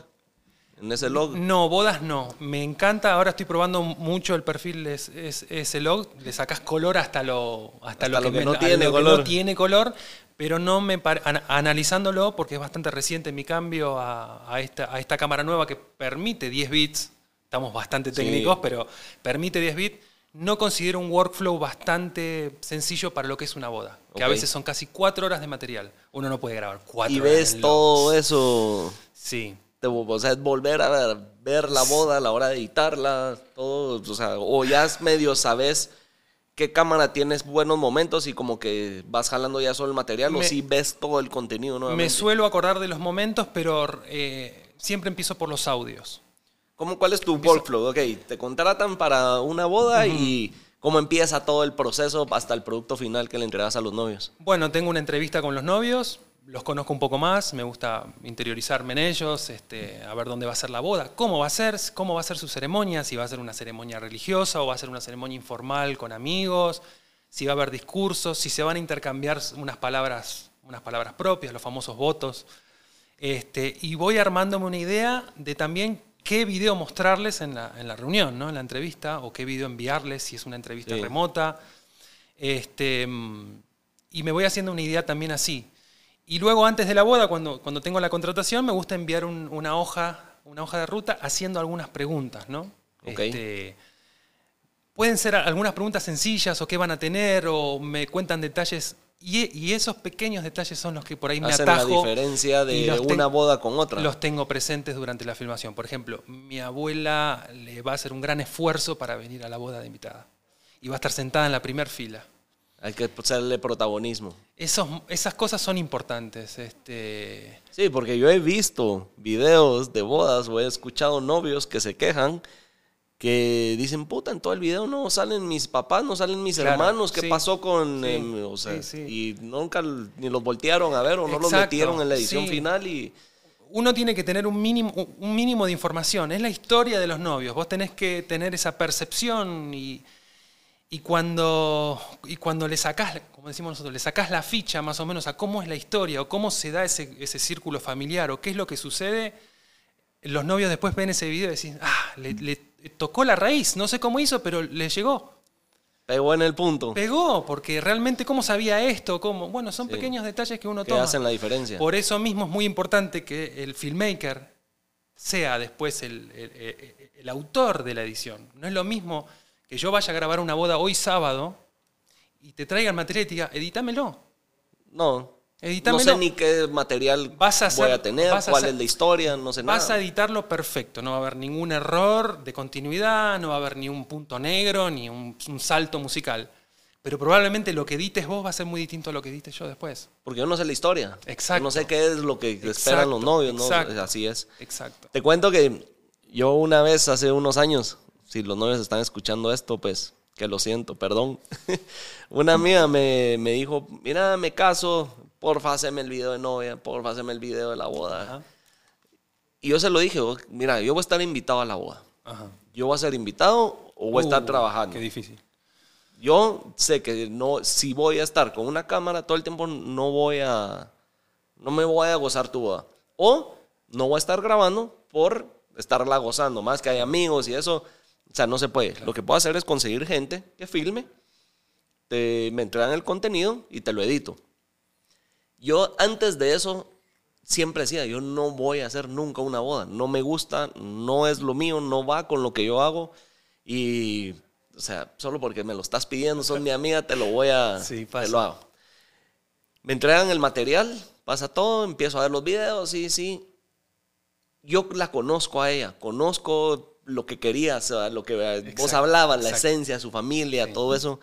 en ese log. No, bodas no. Me encanta. Ahora estoy probando mucho el perfil de es- es- ese log. Le sacás color hasta lo, hasta Hasta lo, lo que me- no a tiene lo que color. no tiene color. Pero no me analizándolo, porque es bastante reciente mi cambio a, a esta, a esta cámara nueva que permite 10 bits. Estamos bastante Sí. técnicos, pero permite 10 bits. No considero un workflow bastante sencillo para lo que es una boda. Que a veces son casi cuatro horas de material. Uno no puede grabar cuatro Y horas ves en todo eso. Sí. O sea, es volver a ver, ver la boda a la hora de editarla, todo, o sea, o ya es medio sabes qué cámara tienes buenos momentos y como que vas jalando ya solo el material o si ves todo el contenido nuevamente. Me suelo acordar de los momentos, pero eh, siempre empiezo por los audios. ¿Cómo, ¿Cuál es tu workflow? Ok, te contratan para una boda y cómo empieza todo el proceso hasta el producto final que le entregas a los novios. Bueno, tengo una entrevista con los novios, los conozco un poco más, me gusta interiorizarme en ellos, este, a ver dónde va a ser la boda, cómo va a ser, cómo va a ser su ceremonia, si va a ser una ceremonia religiosa o va a ser una ceremonia informal con amigos, si va a haber discursos, si se van a intercambiar unas palabras, unas palabras propias, los famosos votos. Este, y voy armándome una idea de también qué video mostrarles en la, en la reunión, ¿no? en la entrevista, o qué video enviarles si es una entrevista Sí. remota. Este, y me voy haciendo una idea también así. Y luego, antes de la boda, cuando, cuando tengo la contratación, me gusta enviar un- una, hoja, una hoja de ruta haciendo algunas preguntas, ¿no? Este, pueden ser algunas preguntas sencillas o qué van a tener o me cuentan detalles. Y, y esos pequeños detalles son los que por ahí me Hacen la diferencia de una boda con otra. Los tengo presentes durante la filmación. Por ejemplo, mi abuela le va a hacer un gran esfuerzo para venir a la boda de invitada. Y va a estar sentada en la primera fila. Hay que hacerle protagonismo. Esos, esas cosas son importantes. Este, Sí, porque yo he visto videos de bodas o he escuchado novios que se quejan que dicen, puta, en todo el video no salen mis papás, no salen mis Claro, hermanos, ¿qué sí, pasó con...? sí, em, o sea, sí, y nunca ni los voltearon a ver o no los Exacto, metieron en la edición final y... uno tiene que tener un mínimo, un mínimo de información. Es la historia de los novios. Vos tenés que tener esa percepción y, y cuando, y cuando le sacás, como decimos nosotros, le sacás la ficha más o menos a cómo es la historia o cómo se da ese, ese círculo familiar o qué es lo que sucede, los novios después ven ese video y decís, ah, le, le tocó la raíz, no sé cómo hizo, pero le llegó. Pegó en el punto. Pegó, porque realmente cómo sabía esto, cómo. Bueno, son Sí. pequeños detalles que uno que toma. hacen la diferencia. Por eso mismo es muy importante que el filmmaker sea después el, el- el- el autor de la edición. No es lo mismo que yo vaya a grabar una boda hoy sábado y te traiga el material y te diga, edítamelo. No, no Edítamelo. sé ni qué material Vas a voy a tener, vas a cuál hacer- es la historia, no sé Vas a nada. editarlo perfecto, no va a haber ningún error de continuidad, no va a haber ni un punto negro, ni un, un salto musical. pero probablemente lo que edites vos va a ser muy distinto a lo que edite yo después. Porque yo no sé la historia. Exacto. Yo no sé qué es lo que esperan los novios, ¿no? exacto. Así es. Exacto. Te cuento que yo una vez hace unos años, si los novios están escuchando esto, pues que lo siento, perdón. (laughs) una amiga me, me dijo, mira, me caso, porfa, haceme el video de novia, porfa, haceme el video de la boda. Ajá. Y yo se lo dije, "Oh, mira, yo voy a estar invitado a la boda. Ajá. Yo voy a ser invitado o voy a estar Uh, trabajando. Qué difícil. Yo sé que no, si voy a estar con una cámara todo el tiempo, no voy a, no me voy a gozar tu boda. O no voy a estar grabando por estarla gozando, más que hay amigos y eso. O sea, no se puede. Lo que puedo hacer es conseguir gente que filme, te, me entregan el contenido y te lo edito. Yo antes de eso siempre decía, yo no voy a hacer nunca una boda. No me gusta, no es lo mío, no va con lo que yo hago. Y, o sea, solo porque me lo estás pidiendo, son mi amiga, te lo voy a, Sí, te pasa. lo hago. Me entregan el material, pasa todo, empiezo a ver los videos, sí, sí. Yo la conozco a ella, conozco lo que quería, o sea, lo que vos Exacto, hablabas, la esencia, su familia, Sí. todo eso.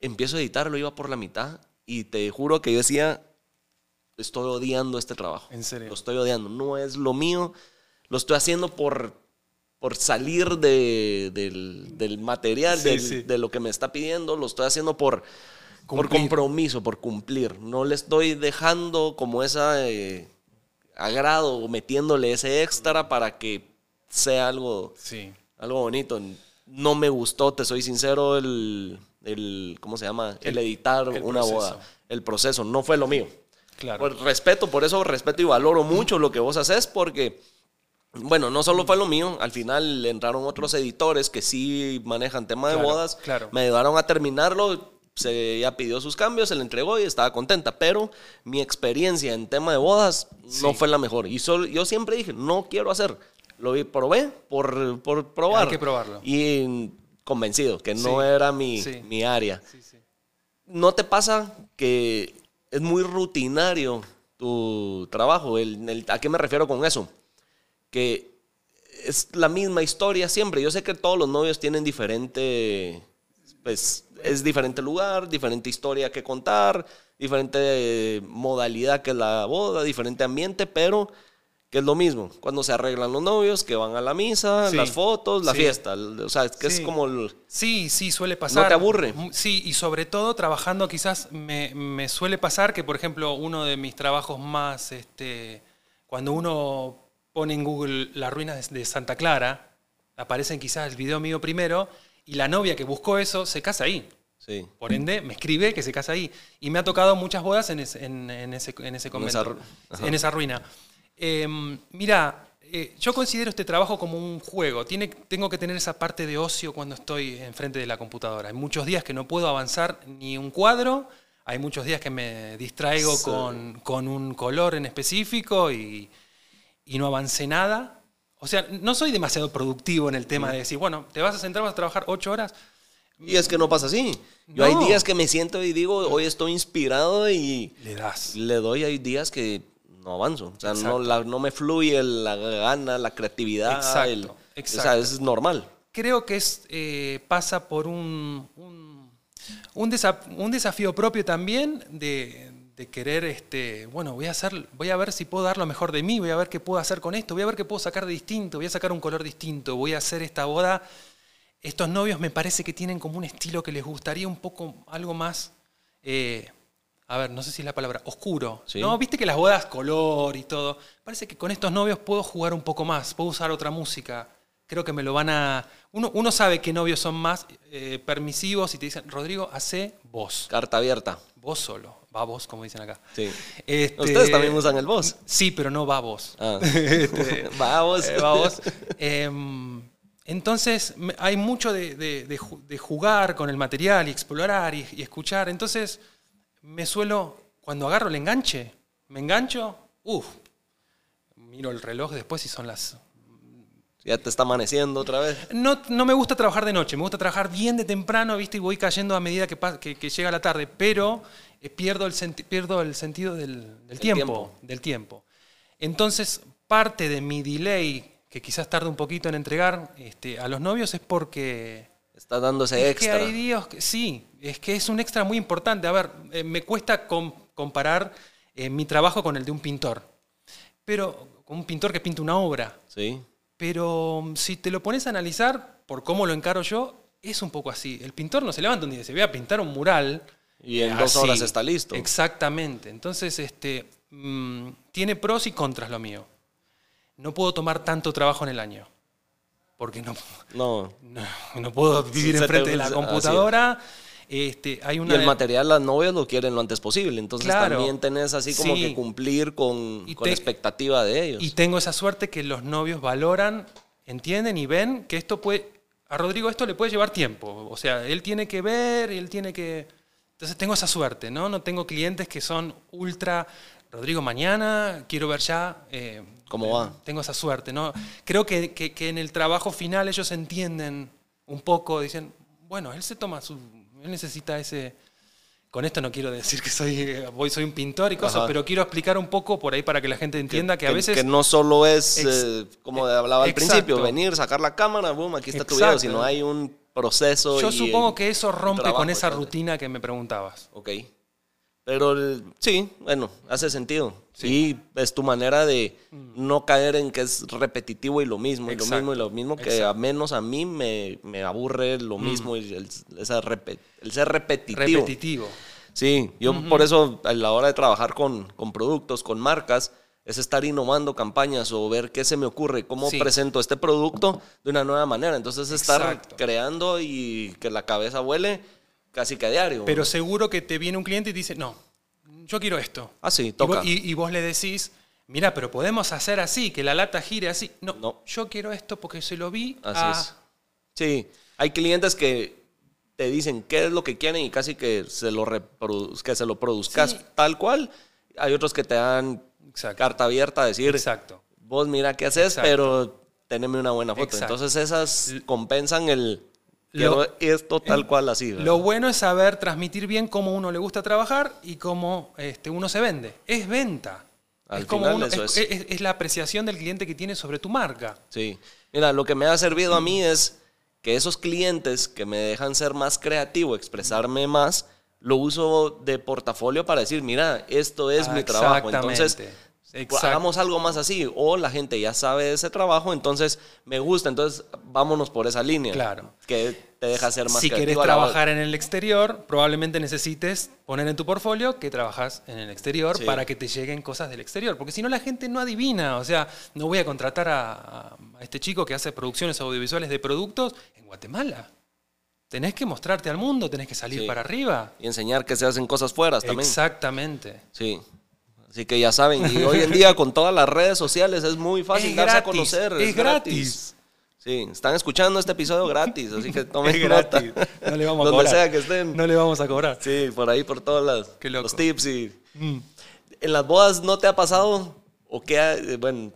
Empiezo a editarlo, iba por la mitad y te juro que yo decía, estoy odiando este trabajo. ¿En serio? Lo estoy odiando, no es lo mío, lo estoy haciendo por, por salir de- del, del material, Sí, del- sí. de lo que me está pidiendo, lo estoy haciendo por, por compromiso, por cumplir. No le estoy dejando como esa eh, agrado o metiéndole ese extra para que sea algo, Sí. algo bonito. No me gustó, te soy sincero, el, el ¿cómo se llama? El, El- editar el una proceso. boda. El proceso, no fue lo mío. Claro. Por respeto, por eso respeto y valoro mucho lo que vos haces porque, bueno, no solo fue lo mío, al final entraron otros editores que sí manejan tema de Claro, bodas, claro. me ayudaron a terminarlo, se ya pidió sus cambios, se le entregó y estaba contenta, pero mi experiencia en tema de bodas no fue la mejor. Y solo, yo siempre dije, no quiero hacer. Lo vi- probé por, por probar. Hay que probarlo. Y convencido que no Sí, era mi, sí. mi área. Sí. ¿No te pasa que es muy rutinario tu trabajo? El- el- ¿A qué me refiero con eso? Que es la misma historia siempre. Yo sé que todos los novios tienen diferente, pues es diferente lugar, diferente historia que contar, diferente eh, modalidad que la boda, diferente ambiente, pero que es lo mismo. Cuando se arreglan los novios, que van a la misa, Sí. las fotos, la Sí. fiesta. O sea, que es Sí. como... el- Sí, sí, suele pasar. te aburre? Mm, Sí, y sobre todo trabajando quizás me, me suele pasar que, por ejemplo, uno de mis trabajos más, este, cuando uno pone en Google las ruinas de Santa Clara, aparecen quizás el video mío primero, y la novia que buscó eso se casa ahí. Sí. Por ende, me escribe que se casa ahí. Y me ha tocado muchas bodas en ese, en, en ese, en ese convento, en esa ruina. Eh, mira, eh, yo considero este trabajo como un juego. Tiene, tengo que tener esa parte de ocio cuando estoy enfrente de la computadora. Hay muchos días que no puedo avanzar ni un cuadro. Hay muchos días que me distraigo Sí. con, con un color en específico y, y no avancé nada. O sea, no soy demasiado productivo en el tema de decir, bueno, te vas a sentar, vas a trabajar ocho horas. Y es que no pasa así. Yo hay días que me siento y digo, hoy estoy inspirado y Le das. le doy, hay días que no avanzo. O sea, no, Exacto. la- no me fluye la gana, la creatividad. Exacto, el- O sea, exacto. es normal. creo que es, eh, pasa por un, un, un desafío propio también de, de querer, este, bueno, voy a, hacer, voy a ver si puedo dar lo mejor de mí, voy a ver qué puedo hacer con esto, voy a ver qué puedo sacar de distinto, voy a sacar un color distinto, voy a hacer esta boda. Estos novios me parece que tienen como un estilo que les gustaría un poco algo más, eh, a ver, no sé si es la palabra, oscuro. Sí. ¿no? Viste que las bodas, color y todo. Parece que con estos novios puedo jugar un poco más, puedo usar otra música. Creo que me lo van a... Uno, uno sabe qué novios son más eh, permisivos y te dicen, Rodrigo, hace vos. Carta abierta. Vos solo. Va vos, como dicen acá. Sí. Este, Ustedes también usan el voz. Sí, pero no va vos. Ah. (laughs) Este, (laughs) Vamos. eh, va vos. Em, entonces, hay mucho de, de- de ju- de jugar con el material y explorar y, y escuchar. Entonces, me suelo, cuando agarro el enganche, me engancho, uff, miro el reloj después y son las... Ya te está amaneciendo otra vez. No, no me gusta trabajar de noche, me gusta trabajar bien de temprano, ¿viste? Y voy cayendo a medida que, que- que llega la tarde, pero eh, pierdo, el pierdo el sentido del, del tiempo, tiempo. Del tiempo. Entonces, parte de mi delay, que quizás tarde un poquito en entregar este, a los novios, es porque Está dando ese Es que extra. hay días que sí, es que es un extra muy importante. A ver, eh, me cuesta com- comparar eh, mi trabajo con el de un pintor, pero con un pintor que pinta una obra. Sí. Pero mm, si te lo pones a analizar por cómo lo encaro yo, es un poco así. El pintor no se levanta un día y dice, voy a pintar un mural. Y en dos horas está listo. Exactamente. Entonces, este, mm, tiene pros y contras lo mío. No puedo tomar tanto trabajo en el año. Porque no, No. no, no puedo vivir te- enfrente de la computadora. Este, hay Y una el de- material las novias lo quieren lo antes posible. Entonces Claro. también tenés así como Sí. que cumplir con, Y con te- la expectativa de ellos. Y tengo esa suerte que los novios valoran, entienden y ven que esto puede. A Rodrigo esto le puede llevar tiempo. O sea, él tiene que ver, él tiene que. Entonces tengo esa suerte, ¿no? No tengo clientes que son ultra. Rodrigo, mañana quiero ver ya. eh, ¿Cómo eh, va? Tengo esa suerte, ¿no? Creo que, que- que en el trabajo final ellos entienden un poco, dicen, bueno, él se toma su. Él necesita ese. Con esto no quiero decir que soy, eh, voy, soy un pintor y cosas, Ajá. pero quiero explicar un poco por ahí para que la gente entienda que, a veces. que no solo es, Ex- eh, como hablaba al exacto. principio, venir, sacar la cámara, boom, aquí está tu video, sino hay un proceso. Yo y, supongo eh, que eso rompe trabajo con esa de- rutina que me preguntabas. Ok. Pero el- sí, bueno, hace sentido. Y es tu manera de no caer en que es repetitivo y lo mismo, y lo mismo y lo mismo, que Exacto. a menos a mí me, me aburre lo mismo y el, esa repe- el ser repetitivo. Repetitivo. Sí, yo por eso a la hora de trabajar con, con productos, con marcas, es estar innovando campañas o ver qué se me ocurre, cómo Sí. presento este producto de una nueva manera. Entonces estar Exacto. creando y que la cabeza vuele casi que a diario. Pero seguro que te viene un cliente y te dice, no, yo quiero esto. Ah, sí, Y toca. vos, y- y vos le decís, mira, pero podemos hacer así, que la lata gire así. No, No. yo quiero esto porque se lo vi Así a- es. Sí, hay clientes que te dicen qué es lo que quieren y casi que se lo, que se lo produzcas Sí. tal cual. Hay otros que te dan Exacto. carta abierta a decir, Exacto. vos mira qué haces, Exacto. pero teneme una buena foto. Entonces esas compensan el... Lo- esto tal cual así. ¿verdad? Lo bueno es saber transmitir bien cómo uno le gusta trabajar y cómo este, uno se vende. Es venta. Al es, como final uno- eso es- es. es- es la apreciación del cliente que tiene sobre tu marca. Sí. Mira, lo que me ha servido a mí es que esos clientes que me dejan ser más creativo, expresarme más, lo uso de portafolio para decir, mira, esto es mi trabajo. Entonces, Exacto. hagamos algo más así. O la gente ya sabe de ese trabajo, entonces me gusta. Entonces, vámonos por esa línea. Claro. Que te deja ser más si hora- trabajar en el exterior, probablemente necesites poner en tu portfolio que trabajas en el exterior Sí. para que te lleguen cosas del exterior. Porque si no, la gente no adivina. O sea, no voy a contratar a, a- a este chico que hace producciones audiovisuales de productos en Guatemala. Tenés que mostrarte al mundo, tenés que salir Sí. para arriba. Y enseñar que se hacen cosas fuera también. Exactamente. Sí. Así que ya saben, y hoy en día con todas las redes sociales es muy fácil Es darse a conocer. es gratis. Sí, están escuchando este episodio gratis, así que tomen Es nota. gratis. No le vamos a Donde cobrar. sea que estén. No le vamos a cobrar. Sí, por ahí, por todos Qué. Mm. los tips. Y... ¿En las bodas no te ha pasado? ¿O que, eh, bueno,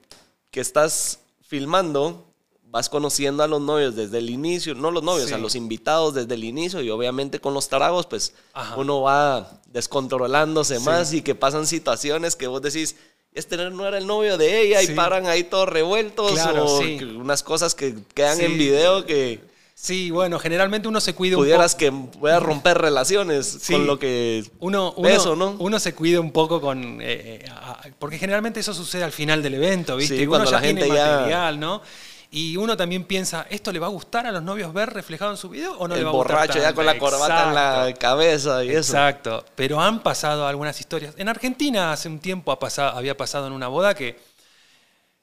que estás filmando, vas conociendo a los novios desde el inicio, no los novios, Sí. a los invitados desde el inicio y obviamente con los tragos, pues Ajá. uno va descontrolándose más y que pasan situaciones que vos decís, este no era el novio de ella y paran ahí todos revueltos Claro, o unas cosas que quedan en video que Sí, bueno, generalmente uno se cuida un pudieras poco. que pueda romper relaciones Sí. con lo que Uno, uno, ves, ¿o no? uno se cuida un poco con. eh, eh, a- porque generalmente eso sucede al final del evento, ¿viste? Sí, uno cuando ya la gente tiene ya- ¿no? Y uno también piensa, ¿esto le va a gustar a los novios ver reflejado en su video o no el le va a gustar? borracho ya con la corbata en la Exacto. cabeza y eso. Exacto. Pero han pasado algunas historias. En Argentina hace un tiempo ha pasado, había pasado en una boda que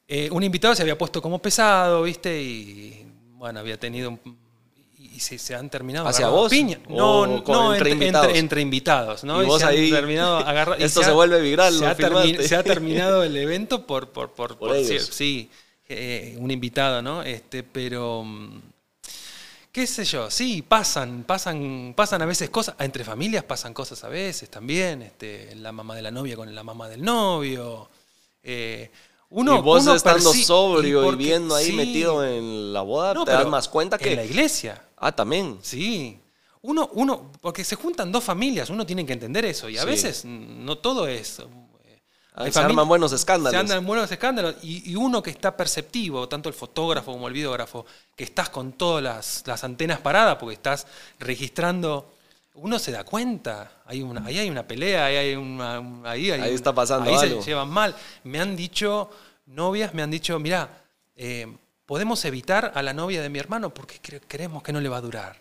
eh, un invitado se había puesto como pesado, ¿viste? Y bueno, había tenido un- y se, se han terminado ¿Hacia vos? piña. ¿O No, no, entre entre, invitados? entre- entre invitados, ¿no? Y vos se han ahí, terminado (laughs) agarra- esto se vuelve viral, Se lo ha, termi- se ha terminado (laughs) el evento por, por, por, Por por cier- sí, eh, un invitado, ¿no? Este, pero mm, qué sé yo, sí, pasan, pasan, pasan a veces cosas, entre familias pasan cosas a veces también, este, la mamá de la novia con la mamá del novio. eh, uno, y vos uno estando sobrio y, porque- viendo ahí sí. metido en la boda, No, te das más cuenta En la que... iglesia, Ah, también. sí. Uno, uno, porque se juntan dos familias, uno tiene que entender eso. Y a Sí. veces no todo es. Eh, se arman buenos escándalos. Se andan buenos escándalos. Y, y uno que está perceptivo, tanto el fotógrafo como el videógrafo, que estás con todas las, las antenas paradas porque estás registrando. Uno se da cuenta. Hay una, ahí hay una pelea, ahí hay una. un- Ahí, hay Ahí un- está pasando Ahí algo. se llevan mal. Me han dicho, novias me han dicho, mira, podemos evitar a la novia de mi hermano porque cre- creemos que no le va a durar.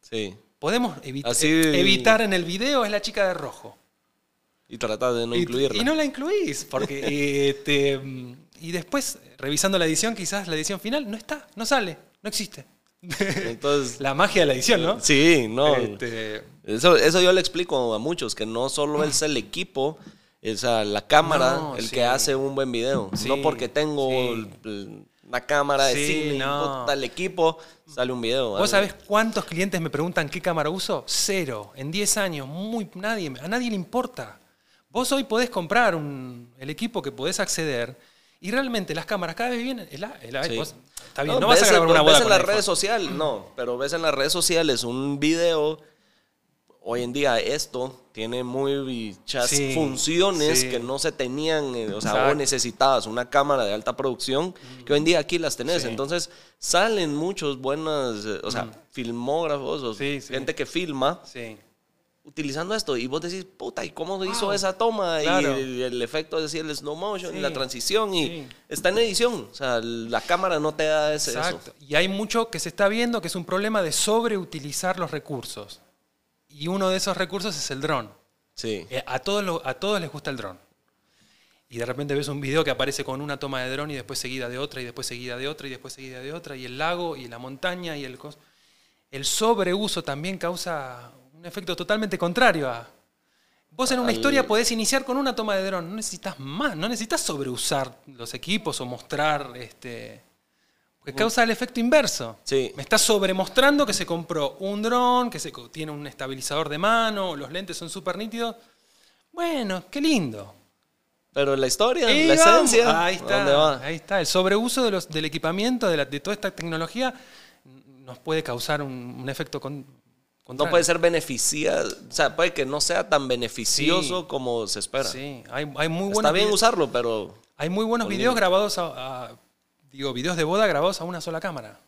Sí. Podemos evi- Así- evitar en el video es la chica de rojo. Y tratar de no Y- incluirla. Y, no la incluís, porque (laughs) te, mm, y después, revisando la edición, quizás la edición final no está, no sale, no existe. (laughs) Entonces- la magia de la edición, ¿no? Sí, no. Este, Eso, eso yo le explico a muchos, que no solo es el equipo, es a la cámara No, el sí. que hace un buen video. Sí, no porque tengo sí. el- el- una cámara de cine, no. puta, el equipo, sale un video. ¿Vos algo. sabés cuántos clientes me preguntan qué cámara uso? Cero. En 10 años, muy, nadie, a nadie le importa. Vos hoy podés comprar un- el equipo que podés acceder y realmente las cámaras cada vez vienen. El, a- el Sí. iPod- está bien, no, vas a ves- grabar una ves boda en con las redes sociales, no, pero ves en las redes sociales un video. Hoy en día esto tiene muchas Sí, funciones sí. que no se tenían, eh, o sea, Exacto. vos necesitabas una cámara de alta producción que hoy en día aquí las tenés. Entonces salen muchos buenos, eh, o sea, filmógrafos o Mm. Sí, sí. gente que filma Sí. Utilizando esto y vos decís, puta, ¿y cómo hizo esa toma? Claro. Y el, efecto, es decir, el slow motion y la transición y sí. está en edición. O sea, la cámara no te da ese, eso. Exacto. Y hay mucho que se está viendo que es un problema de sobreutilizar los recursos. Y uno de esos recursos es el dron. Sí. Eh, A todos, lo- a todos les gusta el dron. Y de repente ves un video que aparece con una toma de dron y después seguida de otra, y después seguida de otra, y después seguida de otra, y el lago, y la montaña, y el... cos- El sobreuso también causa un efecto totalmente contrario a... Vos en una historia podés iniciar con una toma de dron, no necesitas más, no necesitas sobreusar los equipos o mostrar... este Porque causa el efecto inverso. Sí. Me está sobremostrando que se compró un dron, que se tiene un estabilizador de mano, los lentes son súper nítidos. Bueno, qué lindo. Pero la historia, Y la vamos. esencia, Ahí ¿a ¿dónde está, ahí está. El sobreuso de los- del equipamiento, de, la- de toda esta tecnología, nos puede causar un, un efecto con, No puede ser beneficiado, o sea, puede que no sea tan beneficioso Sí. como se espera. Sí, hay, hay muy buenos Está bien usarlo, pero Hay muy buenos videos grabados a, a- digo, videos de boda grabados a una sola cámara.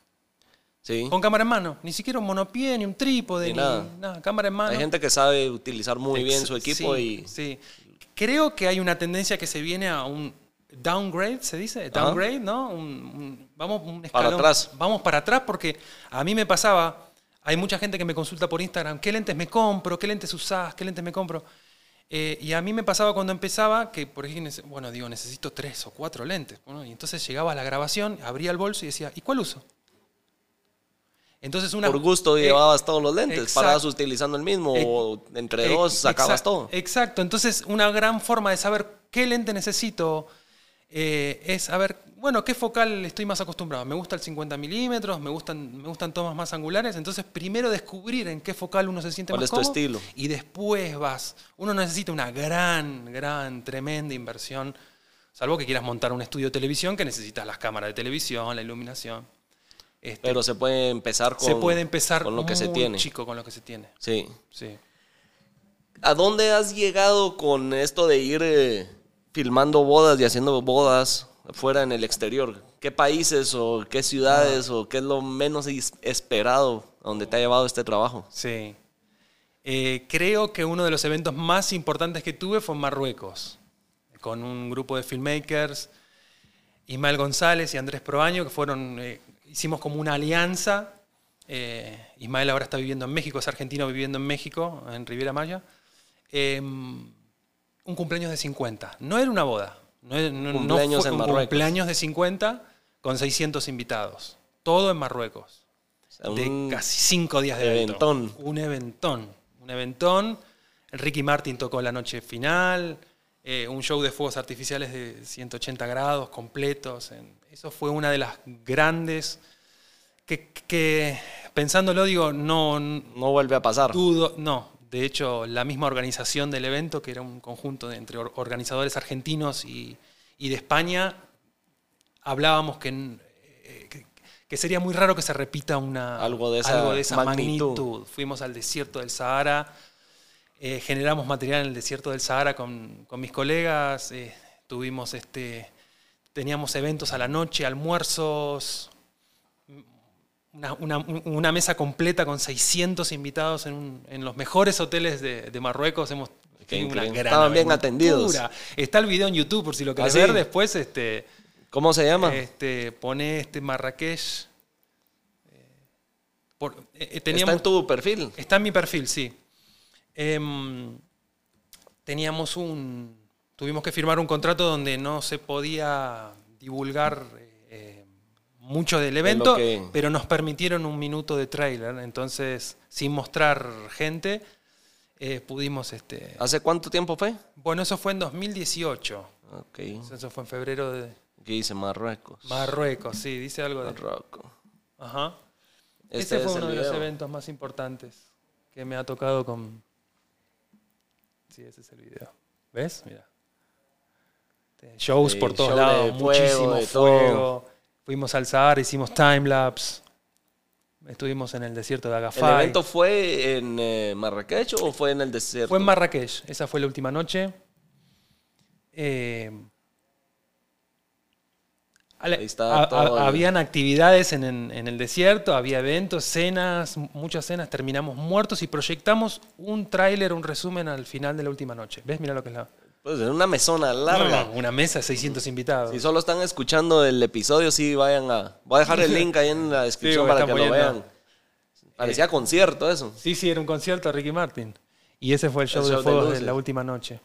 sí. Con cámara en mano. Ni siquiera un monopié, ni un trípode, Ni ni, nada. nada. Cámara en mano. Hay gente que sabe utilizar muy bien su equipo sí, y Sí. Creo que hay una tendencia que se viene a un downgrade, ¿se dice? Downgrade, ¿no? Un- un- vamos un escalón. atrás. Vamos para atrás porque a mí me pasaba, hay mucha gente que me consulta por Instagram, ¿qué lentes me compro? ¿Qué lentes usás? ¿Qué lentes me compro? Eh, y a mí me pasaba cuando empezaba que, por ejemplo, bueno, digo, necesito tres o cuatro lentes. Bueno, y entonces llegaba a la grabación, abría el bolso y decía, ¿y cuál uso? Entonces una... por gusto eh, llevabas todos los lentes, exacto. parabas utilizando el mismo o entre dos sacabas exact- todo. Exacto, entonces una gran forma de saber qué lente necesito eh, es saber, bueno, qué focal estoy más acostumbrado. Me gusta el 50 milímetros, me gustan, me gustan tomas más angulares, entonces primero descubrir en qué focal uno se siente ¿Cuál más es tu cómodo estilo? y después vas. Uno necesita una gran, gran, tremenda inversión, salvo que quieras montar un estudio de televisión que necesitas las cámaras de televisión, la iluminación. Este, Pero se puede empezar con, se puede empezar con lo que se tiene. chico con lo que se tiene. Sí. Sí. ¿A dónde has llegado con esto de ir eh, filmando bodas y haciendo bodas fuera en el exterior? ¿Qué países o qué ciudades o qué es lo menos esperado donde te ha llevado este trabajo? Sí. Eh, creo que uno de los eventos más importantes que tuve fue en Marruecos, con un grupo de filmmakers, Ismael González y Andrés Proaño, que fueron, eh, hicimos como una alianza. Eh, Ismael ahora está viviendo en México, es argentino viviendo en México, en Riviera Maya. Un cumpleaños de 50. No era una boda. No, era- no- no Cumpleaños fue en un cumpleaños de 50 con 600 invitados. Todo en Marruecos sea, de casi cinco días de evento. eventón. Un eventón. Un eventón. Ricky Martin tocó la noche final. eh, un show de fuegos artificiales de 180 grados completos. eso fue una de las grandes. Que, que, pensándolo, digo, no No vuelve a pasar. dudo. No. De hecho, la misma organización del evento, que era un conjunto de, entre or- organizadores argentinos y, y de España, hablábamos que, eh, que, que sería muy raro que se repita una, Algo de esa magnitud. magnitud. Fuimos al desierto del Sahara, eh, generamos material en el desierto del Sahara con, con mis colegas, eh, tuvimos este, teníamos eventos a la noche, almuerzos, una, una- una mesa completa con 600 invitados en, un- en los mejores hoteles de, de Marruecos. Hemos Qué tenido una increíble. gran Estaban bien atendidos. Está el video en YouTube por si lo querés ¿Ah, sí? ver después. Este, ¿Cómo se llama? este, pone este Marrakech. eh, por- eh, eh, Está teníamos, en tu perfil. Está en mi perfil, sí. Em, teníamos un. Tuvimos que firmar un contrato donde no se podía divulgar mucho del evento, que- pero nos permitieron un minuto de trailer. Entonces, sin mostrar gente, eh, pudimos. Este, ¿Hace cuánto tiempo fue? bueno, eso fue en 2018. Ok. Eso fue en febrero de Aquí dice Marruecos. Marruecos, sí, dice algo de. Marruecos. Ajá. Este Ese fue es uno de los eventos más importantes que me ha tocado con. Sí, ese es el video. ¿Ves? Mira. Este, Shows Sí, por todos show lados, de fuego, muchísimo de fuego. Fuimos al Sahara, hicimos timelapse. Estuvimos en el desierto de ¿El Agafay. evento fue en eh, Marrakech o fue en el desierto? Fue en Marrakech, esa fue la última noche. Eh, ale- Ahí está a- todo a- el- Habían actividades en, en- en el desierto, había eventos, cenas, muchas cenas, terminamos muertos y proyectamos un tráiler, un resumen al final de la última noche. ¿Ves? Mira lo que es la... Pues en una mesona larga. No, una mesa, 600 invitados. Si solo están escuchando el episodio, sí vayan a. Voy a dejar el link ahí en la (laughs) descripción para que lo vean. Parecía concierto eso. Sí, sí, era un concierto Ricky Martin. Y ese fue el show, El de show de fuegos de, luces. la última noche.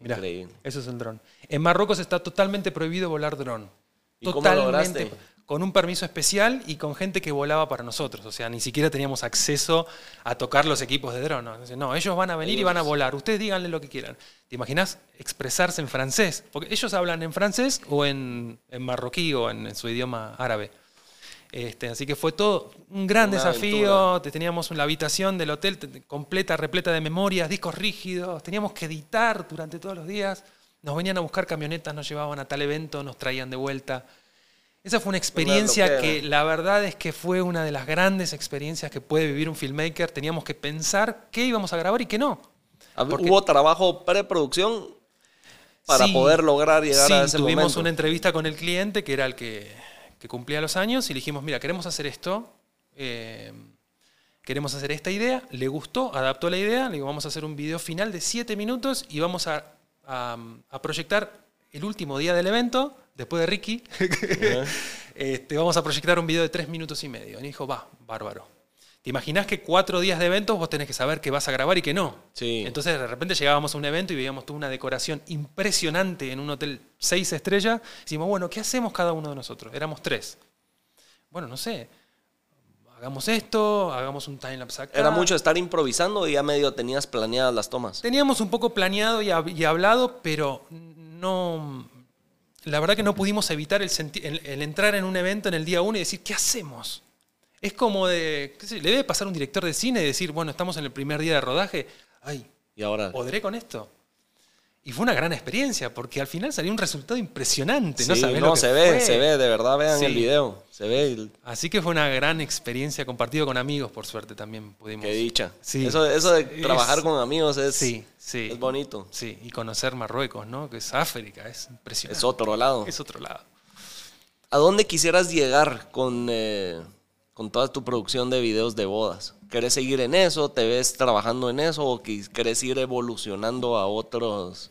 Mirá, Increíble. eso es el dron. En Marruecos está totalmente prohibido volar dron. ¿Y cómo totalmente. lograste? Con un permiso especial y con gente que volaba para nosotros. O sea, ni siquiera teníamos acceso a tocar los equipos de dron. No, ellos van a venir y van a volar. Ustedes díganle lo que quieran. ¿Te imaginas expresarse en francés? Porque ellos hablan en francés o en, en marroquí o en, en su idioma árabe. Este, así que fue todo un gran Una desafío. aventura. Te- Teníamos la habitación del hotel te- completa, repleta de memorias, discos rígidos. Teníamos que editar durante todos los días. Nos venían a buscar camionetas, nos llevaban a tal evento, nos traían de vuelta. Esa fue una experiencia que la verdad es que fue una de las grandes experiencias que puede vivir un filmmaker. Teníamos que pensar qué íbamos a grabar y qué no. Porque- Hubo trabajo preproducción para Sí, poder lograr llegar sí, a ese tuvimos momento. una entrevista con el cliente que era el que, que cumplía los años y le dijimos, mira, queremos hacer esto, eh, queremos hacer esta idea, le gustó, adaptó la idea, le digo, vamos a hacer un video final de siete minutos y vamos a, a- a proyectar el último día del evento, después de Ricky, (laughs) este, vamos a proyectar un video de tres minutos y medio. Y dijo, va, bárbaro. ¿Te imaginas que cuatro días de eventos vos tenés que saber que vas a grabar y que no? Sí. Entonces de repente llegábamos a un evento y veíamos toda una decoración impresionante en un hotel seis estrellas. Y decimos, bueno, ¿qué hacemos cada uno de nosotros? Éramos tres. Bueno, no sé. Hagamos esto, hagamos un timelapse acá. Era mucho estar improvisando y ya medio tenías planeadas las tomas. Teníamos un poco planeado y, hab- y hablado, pero no. La verdad que no pudimos evitar el, el- el entrar en un evento en el día uno y decir, ¿qué hacemos? Es como de. qué sé, le debe pasar a un director de cine y decir, bueno, estamos en el primer día de rodaje. Ay, Y ahora. ¿podré con esto? Y fue una gran experiencia, porque al final salió un resultado impresionante. no Sí, sabés no, lo que se ve, fue. se ve, de verdad, vean Sí. el video. Se ve, el- Así que fue una gran experiencia compartido con amigos, por suerte también pudimos. qué dicha. Sí. Eso, eso de Es- trabajar con amigos es, Sí, sí. es bonito. Sí, y conocer Marruecos, ¿no? Que es África, es impresionante. Es otro lado. Es otro lado. ¿A dónde quisieras llegar con, eh, con toda tu producción de videos de bodas? ¿Querés seguir en eso? ¿Te ves trabajando en eso? ¿O querés ir evolucionando a otros,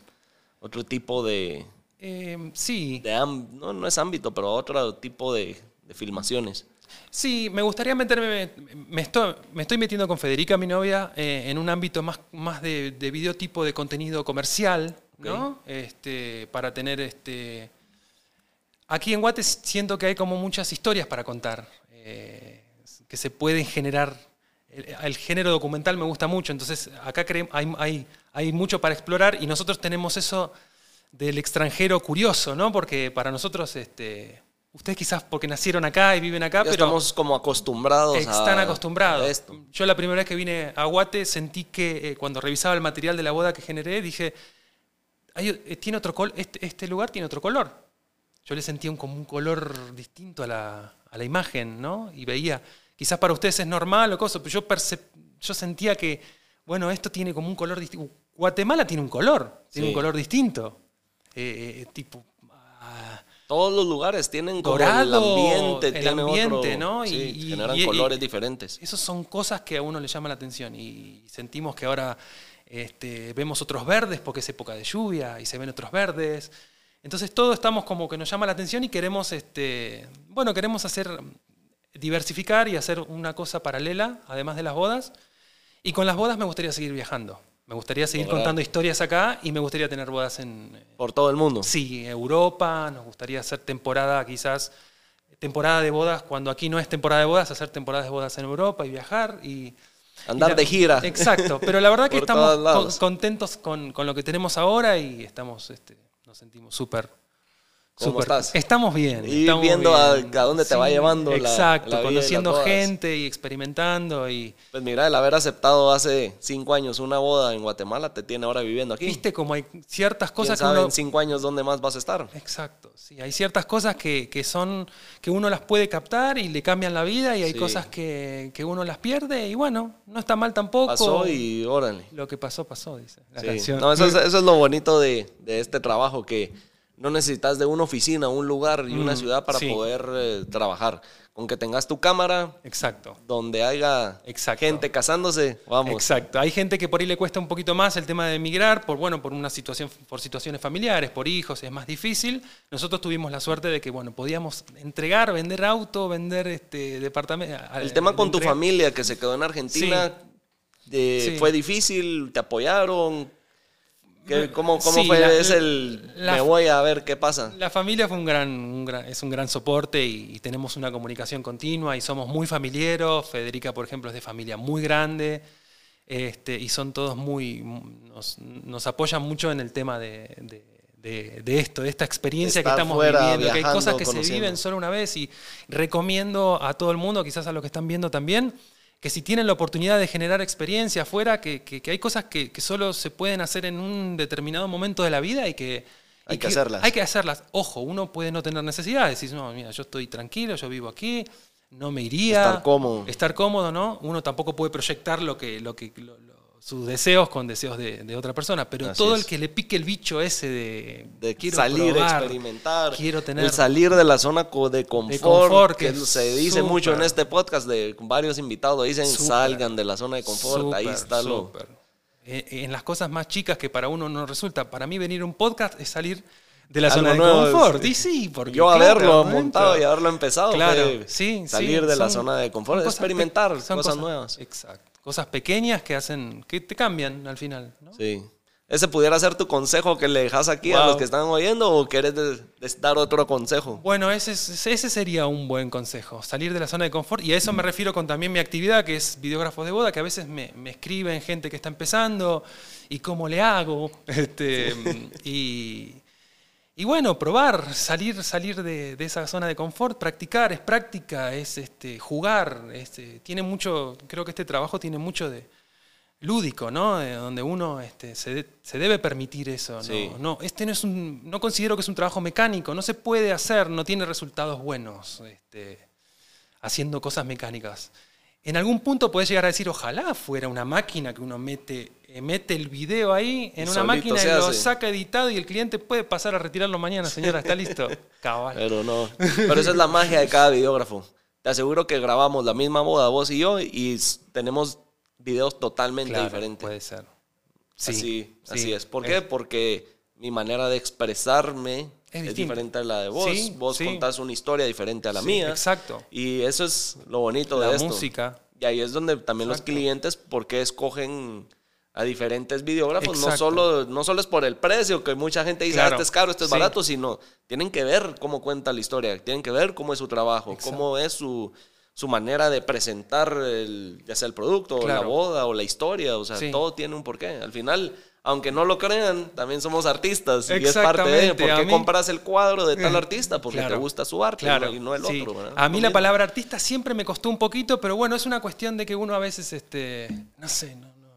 otro tipo de, Eh, sí, de no, no es ámbito, pero a otro tipo de, de filmaciones? sí, me gustaría meterme, me estoy, me estoy metiendo con Federica, mi novia, eh, en un ámbito más, más de, de videotipo de contenido comercial, ¿no? Este, para tener este... Aquí en Guates siento que hay como muchas historias para contar, eh, que se pueden generar. El, el género documental me gusta mucho, entonces acá hay, hay, hay mucho para explorar y nosotros tenemos eso del extranjero curioso, ¿no? Porque para nosotros, este, ustedes quizás porque nacieron acá y viven acá, Ya pero estamos como acostumbrados a- están acostumbrados. a esto. Yo la primera vez que vine a Guate sentí que eh, cuando revisaba el material de la boda que generé, dije, "Ay, eh, tiene otro col este, este lugar tiene otro color. Yo le sentía un, como un color distinto a la, a la imagen, ¿no? Y veía, quizás para ustedes es normal o cosa, pero yo, yo sentía que, bueno, esto tiene como un color distinto. Guatemala tiene un color, tiene un color distinto. eh, tipo ah, Todos los lugares tienen como el ambiente, el tienen ambiente, otro- ¿no? sí, Y- y- generan y- colores y- diferentes. Esas son cosas que a uno le llama la atención y sentimos que ahora este, vemos otros verdes porque es época de lluvia y se ven otros verdes. Entonces todo estamos como que nos llama la atención y queremos, este, bueno, queremos hacer, diversificar y hacer una cosa paralela, además de las bodas. Y con las bodas me gustaría seguir viajando. Me gustaría seguir contando historias acá y me gustaría tener bodas en, Por todo el mundo. Sí, Europa, nos gustaría hacer temporada quizás, temporada de bodas, cuando aquí no es temporada de bodas, hacer temporadas de bodas en Europa y viajar y... Andar y la- de gira. Exacto, (laughs) pero la verdad que estamos contentos con, con lo que tenemos ahora y estamos, este, nos sentimos súper... ¿Cómo súper- estás? Estamos bien. Y estamos viendo a- bien. a dónde te va llevando la- Exacto, la vida y las conociendo bodas. gente y experimentando y... Pues mira, el haber aceptado hace cinco años una boda en Guatemala te tiene ahora viviendo aquí. Viste como hay ciertas ¿Quién cosas que sabe uno... en cinco años dónde más vas a estar? Exacto, sí, hay ciertas cosas que, que son que uno las puede captar y le cambian la vida y hay Sí. cosas que, que uno las pierde y bueno, no está mal tampoco. Pasó y órale. lo que pasó pasó, dice la Sí. canción. No, eso, es, (laughs) eso es lo bonito de, de este trabajo, que no necesitas de una oficina, un lugar y una Mm, ciudad para sí. poder eh, trabajar. Con que tengas tu cámara, Exacto. donde haya Exacto. gente casándose, vamos. Exacto. Hay gente que por ahí le cuesta un poquito más el tema de emigrar, por bueno, por una situación, por situaciones familiares, por hijos, es más difícil. Nosotros tuvimos la suerte de que bueno, podíamos entregar, vender auto, vender este departamento. El tema con tu familia que se quedó en Argentina, eh, Sí. ¿fue difícil? ¿Te apoyaron? ¿Qué- ¿Cómo, cómo Sí, fue? la- es el la- me voy a ver qué pasa. La familia fue un gran, un gran- es un gran soporte y, y tenemos una comunicación continua y somos muy familiares. Federica, por ejemplo, es de familia muy grande este, y son todos muy, nos, nos apoyan mucho en el tema de, de- de- de esto, de esta experiencia que estamos fuera, viviendo, que hay cosas que se viven solo una vez y recomiendo a todo el mundo, quizás a los que están viendo también, que si tienen la oportunidad de generar experiencia afuera, que, que- que hay cosas que, que solo se pueden hacer en un determinado momento de la vida y que... Hay y que hacerlas. Hay que hacerlas. Ojo, uno puede no tener necesidad. Decís, no, mira, yo estoy tranquilo, yo vivo aquí, no me iría. Estar cómodo. Estar cómodo, ¿no? Uno tampoco puede proyectar lo que, lo que, lo- lo- sus deseos con deseos de, de otra persona. Pero Así todo es. el que le pique el bicho ese de, de quiero salir, probar, experimentar, quiero tener el salir de la zona de confort, confort, que que se dice mucho en este podcast de varios invitados dicen Súper. salgan de la zona de confort, ahí Súper, está lo súper. Eh, En las cosas más chicas que para uno no resulta. Para mí venir a un podcast es salir de la zona de nuevo, confort. sí. Y sí, porque yo claro, haberlo montado y haberlo empezado Claro, fue sí, sí, salir de la zona de confort, cosas experimentar son cosas, nuevas. Exacto. Cosas pequeñas que hacen, que te cambian al final. ¿no? Sí. Ese pudiera ser tu consejo que le dejas aquí a los que están oyendo o querés dar otro consejo. Bueno, ese, es- ese sería un buen consejo, salir de la zona de confort. Y a eso me refiero con también mi actividad, que es videógrafos de boda, que a veces me, me escriben gente que está empezando y cómo le hago. (laughs) Este, y, y bueno, probar, salir, salir de, de esa zona de confort, practicar, es práctica, es este, jugar. este, tiene mucho, creo que este trabajo tiene mucho de lúdico, ¿no? De donde uno este, se, de- se debe permitir eso. ¿no? Sí. No, este no es un, no considero que es un trabajo mecánico, no se puede hacer, no tiene resultados buenos este, haciendo cosas mecánicas. En algún punto puedes llegar a decir, ojalá fuera una máquina que uno mete, eh, mete el video ahí en Y una máquina y lo hace. saca editado y el cliente puede pasar a retirarlo mañana, señora, ¿está listo? (laughs) Cabal. Pero no. Pero esa es la magia de cada videógrafo. Te aseguro que grabamos la misma boda, vos y yo, y tenemos videos totalmente Claro, diferentes. Puede ser. Sí, así, sí. así es. ¿Por qué? Porque mi manera de expresarme Es es, diferente a la de vos. Sí, vos sí. contás una historia diferente a la Sí, mía. exacto. Y eso es lo bonito La de esto. música. Y ahí es donde también Exacto. los clientes, ¿por qué escogen a diferentes videógrafos? No solo, no solo es por el precio, que mucha gente dice, Claro. "Ah, este es caro, este es barato, sino tienen que ver cómo cuenta la historia, tienen que ver cómo es su trabajo, Exacto. cómo es su, su manera de presentar el, ya sea el producto, o la Claro. boda, o la historia, o sea, todo tiene un porqué. Al final, aunque no lo crean, también somos artistas y es parte de, ¿por qué mí- compras el cuadro de tal artista? Porque Claro. te gusta su arte Claro, y no el sí. otro. ¿verdad? A mí la palabra artista siempre me costó un poquito, pero bueno, es una cuestión de que uno a veces, este, no sé, no, no.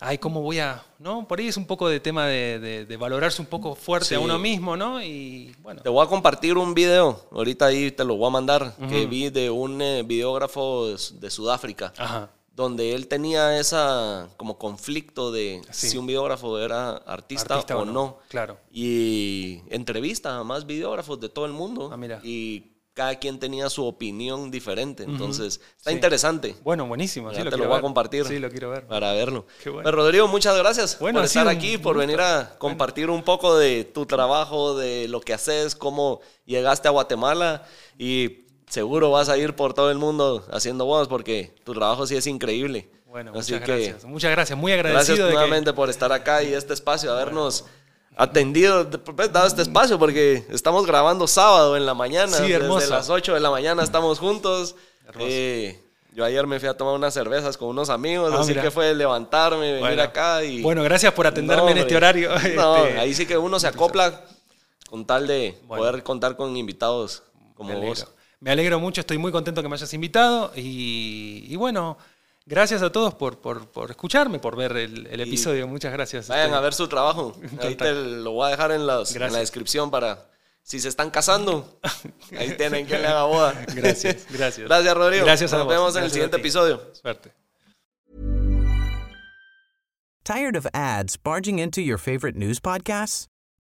Ay, ¿cómo voy a...? ¿no? Por ahí es un poco de tema de, de- de valorarse un poco fuerte Sí. a uno mismo, ¿no? Y bueno, Te voy a compartir un video, ahorita ahí te lo voy a mandar, que vi de un eh, videógrafo de, de Sudáfrica. Ajá. Donde él tenía esa como conflicto de Sí. si un videógrafo era artista, Artista o no. no, claro. Y entrevista a más videógrafos de todo el mundo. Ah, mira. Y cada quien tenía su opinión diferente. Entonces, está Sí. interesante. Bueno, buenísimo. Ya sí, te lo voy a compartir. Sí, lo quiero ver. Para verlo. Qué bueno. Pues, Rodrigo, muchas gracias Bueno, por estar aquí, por venir a compartir un poco de tu trabajo, de lo que haces, cómo llegaste a Guatemala y seguro vas a ir por todo el mundo haciendo bodas porque tu trabajo sí es increíble. Bueno, Así muchas que gracias. Muchas gracias. Muy gracias agradecido de que- nuevamente por estar acá y este espacio, habernos atendido, pues, dado este espacio porque estamos grabando sábado en la mañana. Sí, hermoso. Desde las 8 de la mañana estamos juntos. Eh, yo ayer me fui a tomar unas cervezas con unos amigos, Ah, así mira. que fue levantarme, venir Bueno. acá y... Bueno, gracias por atenderme en este horario. No, (laughs) Este, ahí sí que uno se acopla con tal de Bueno. poder contar con invitados como vos. Me alegro mucho, estoy muy contento que me hayas invitado y, y bueno, gracias a todos por, por, por escucharme, por ver el, el episodio. Muchas gracias. Vayan a ver su trabajo. (laughs) Ahí te lo voy a dejar en, la descripción para si se están casando. (laughs) Ahí tienen que le haga boda. (laughs) Gracias, gracias. Gracias, Rodrigo. Gracias a Nos vos. vemos en el siguiente episodio. Suerte. Tired of ads barging into your favorite news podcasts?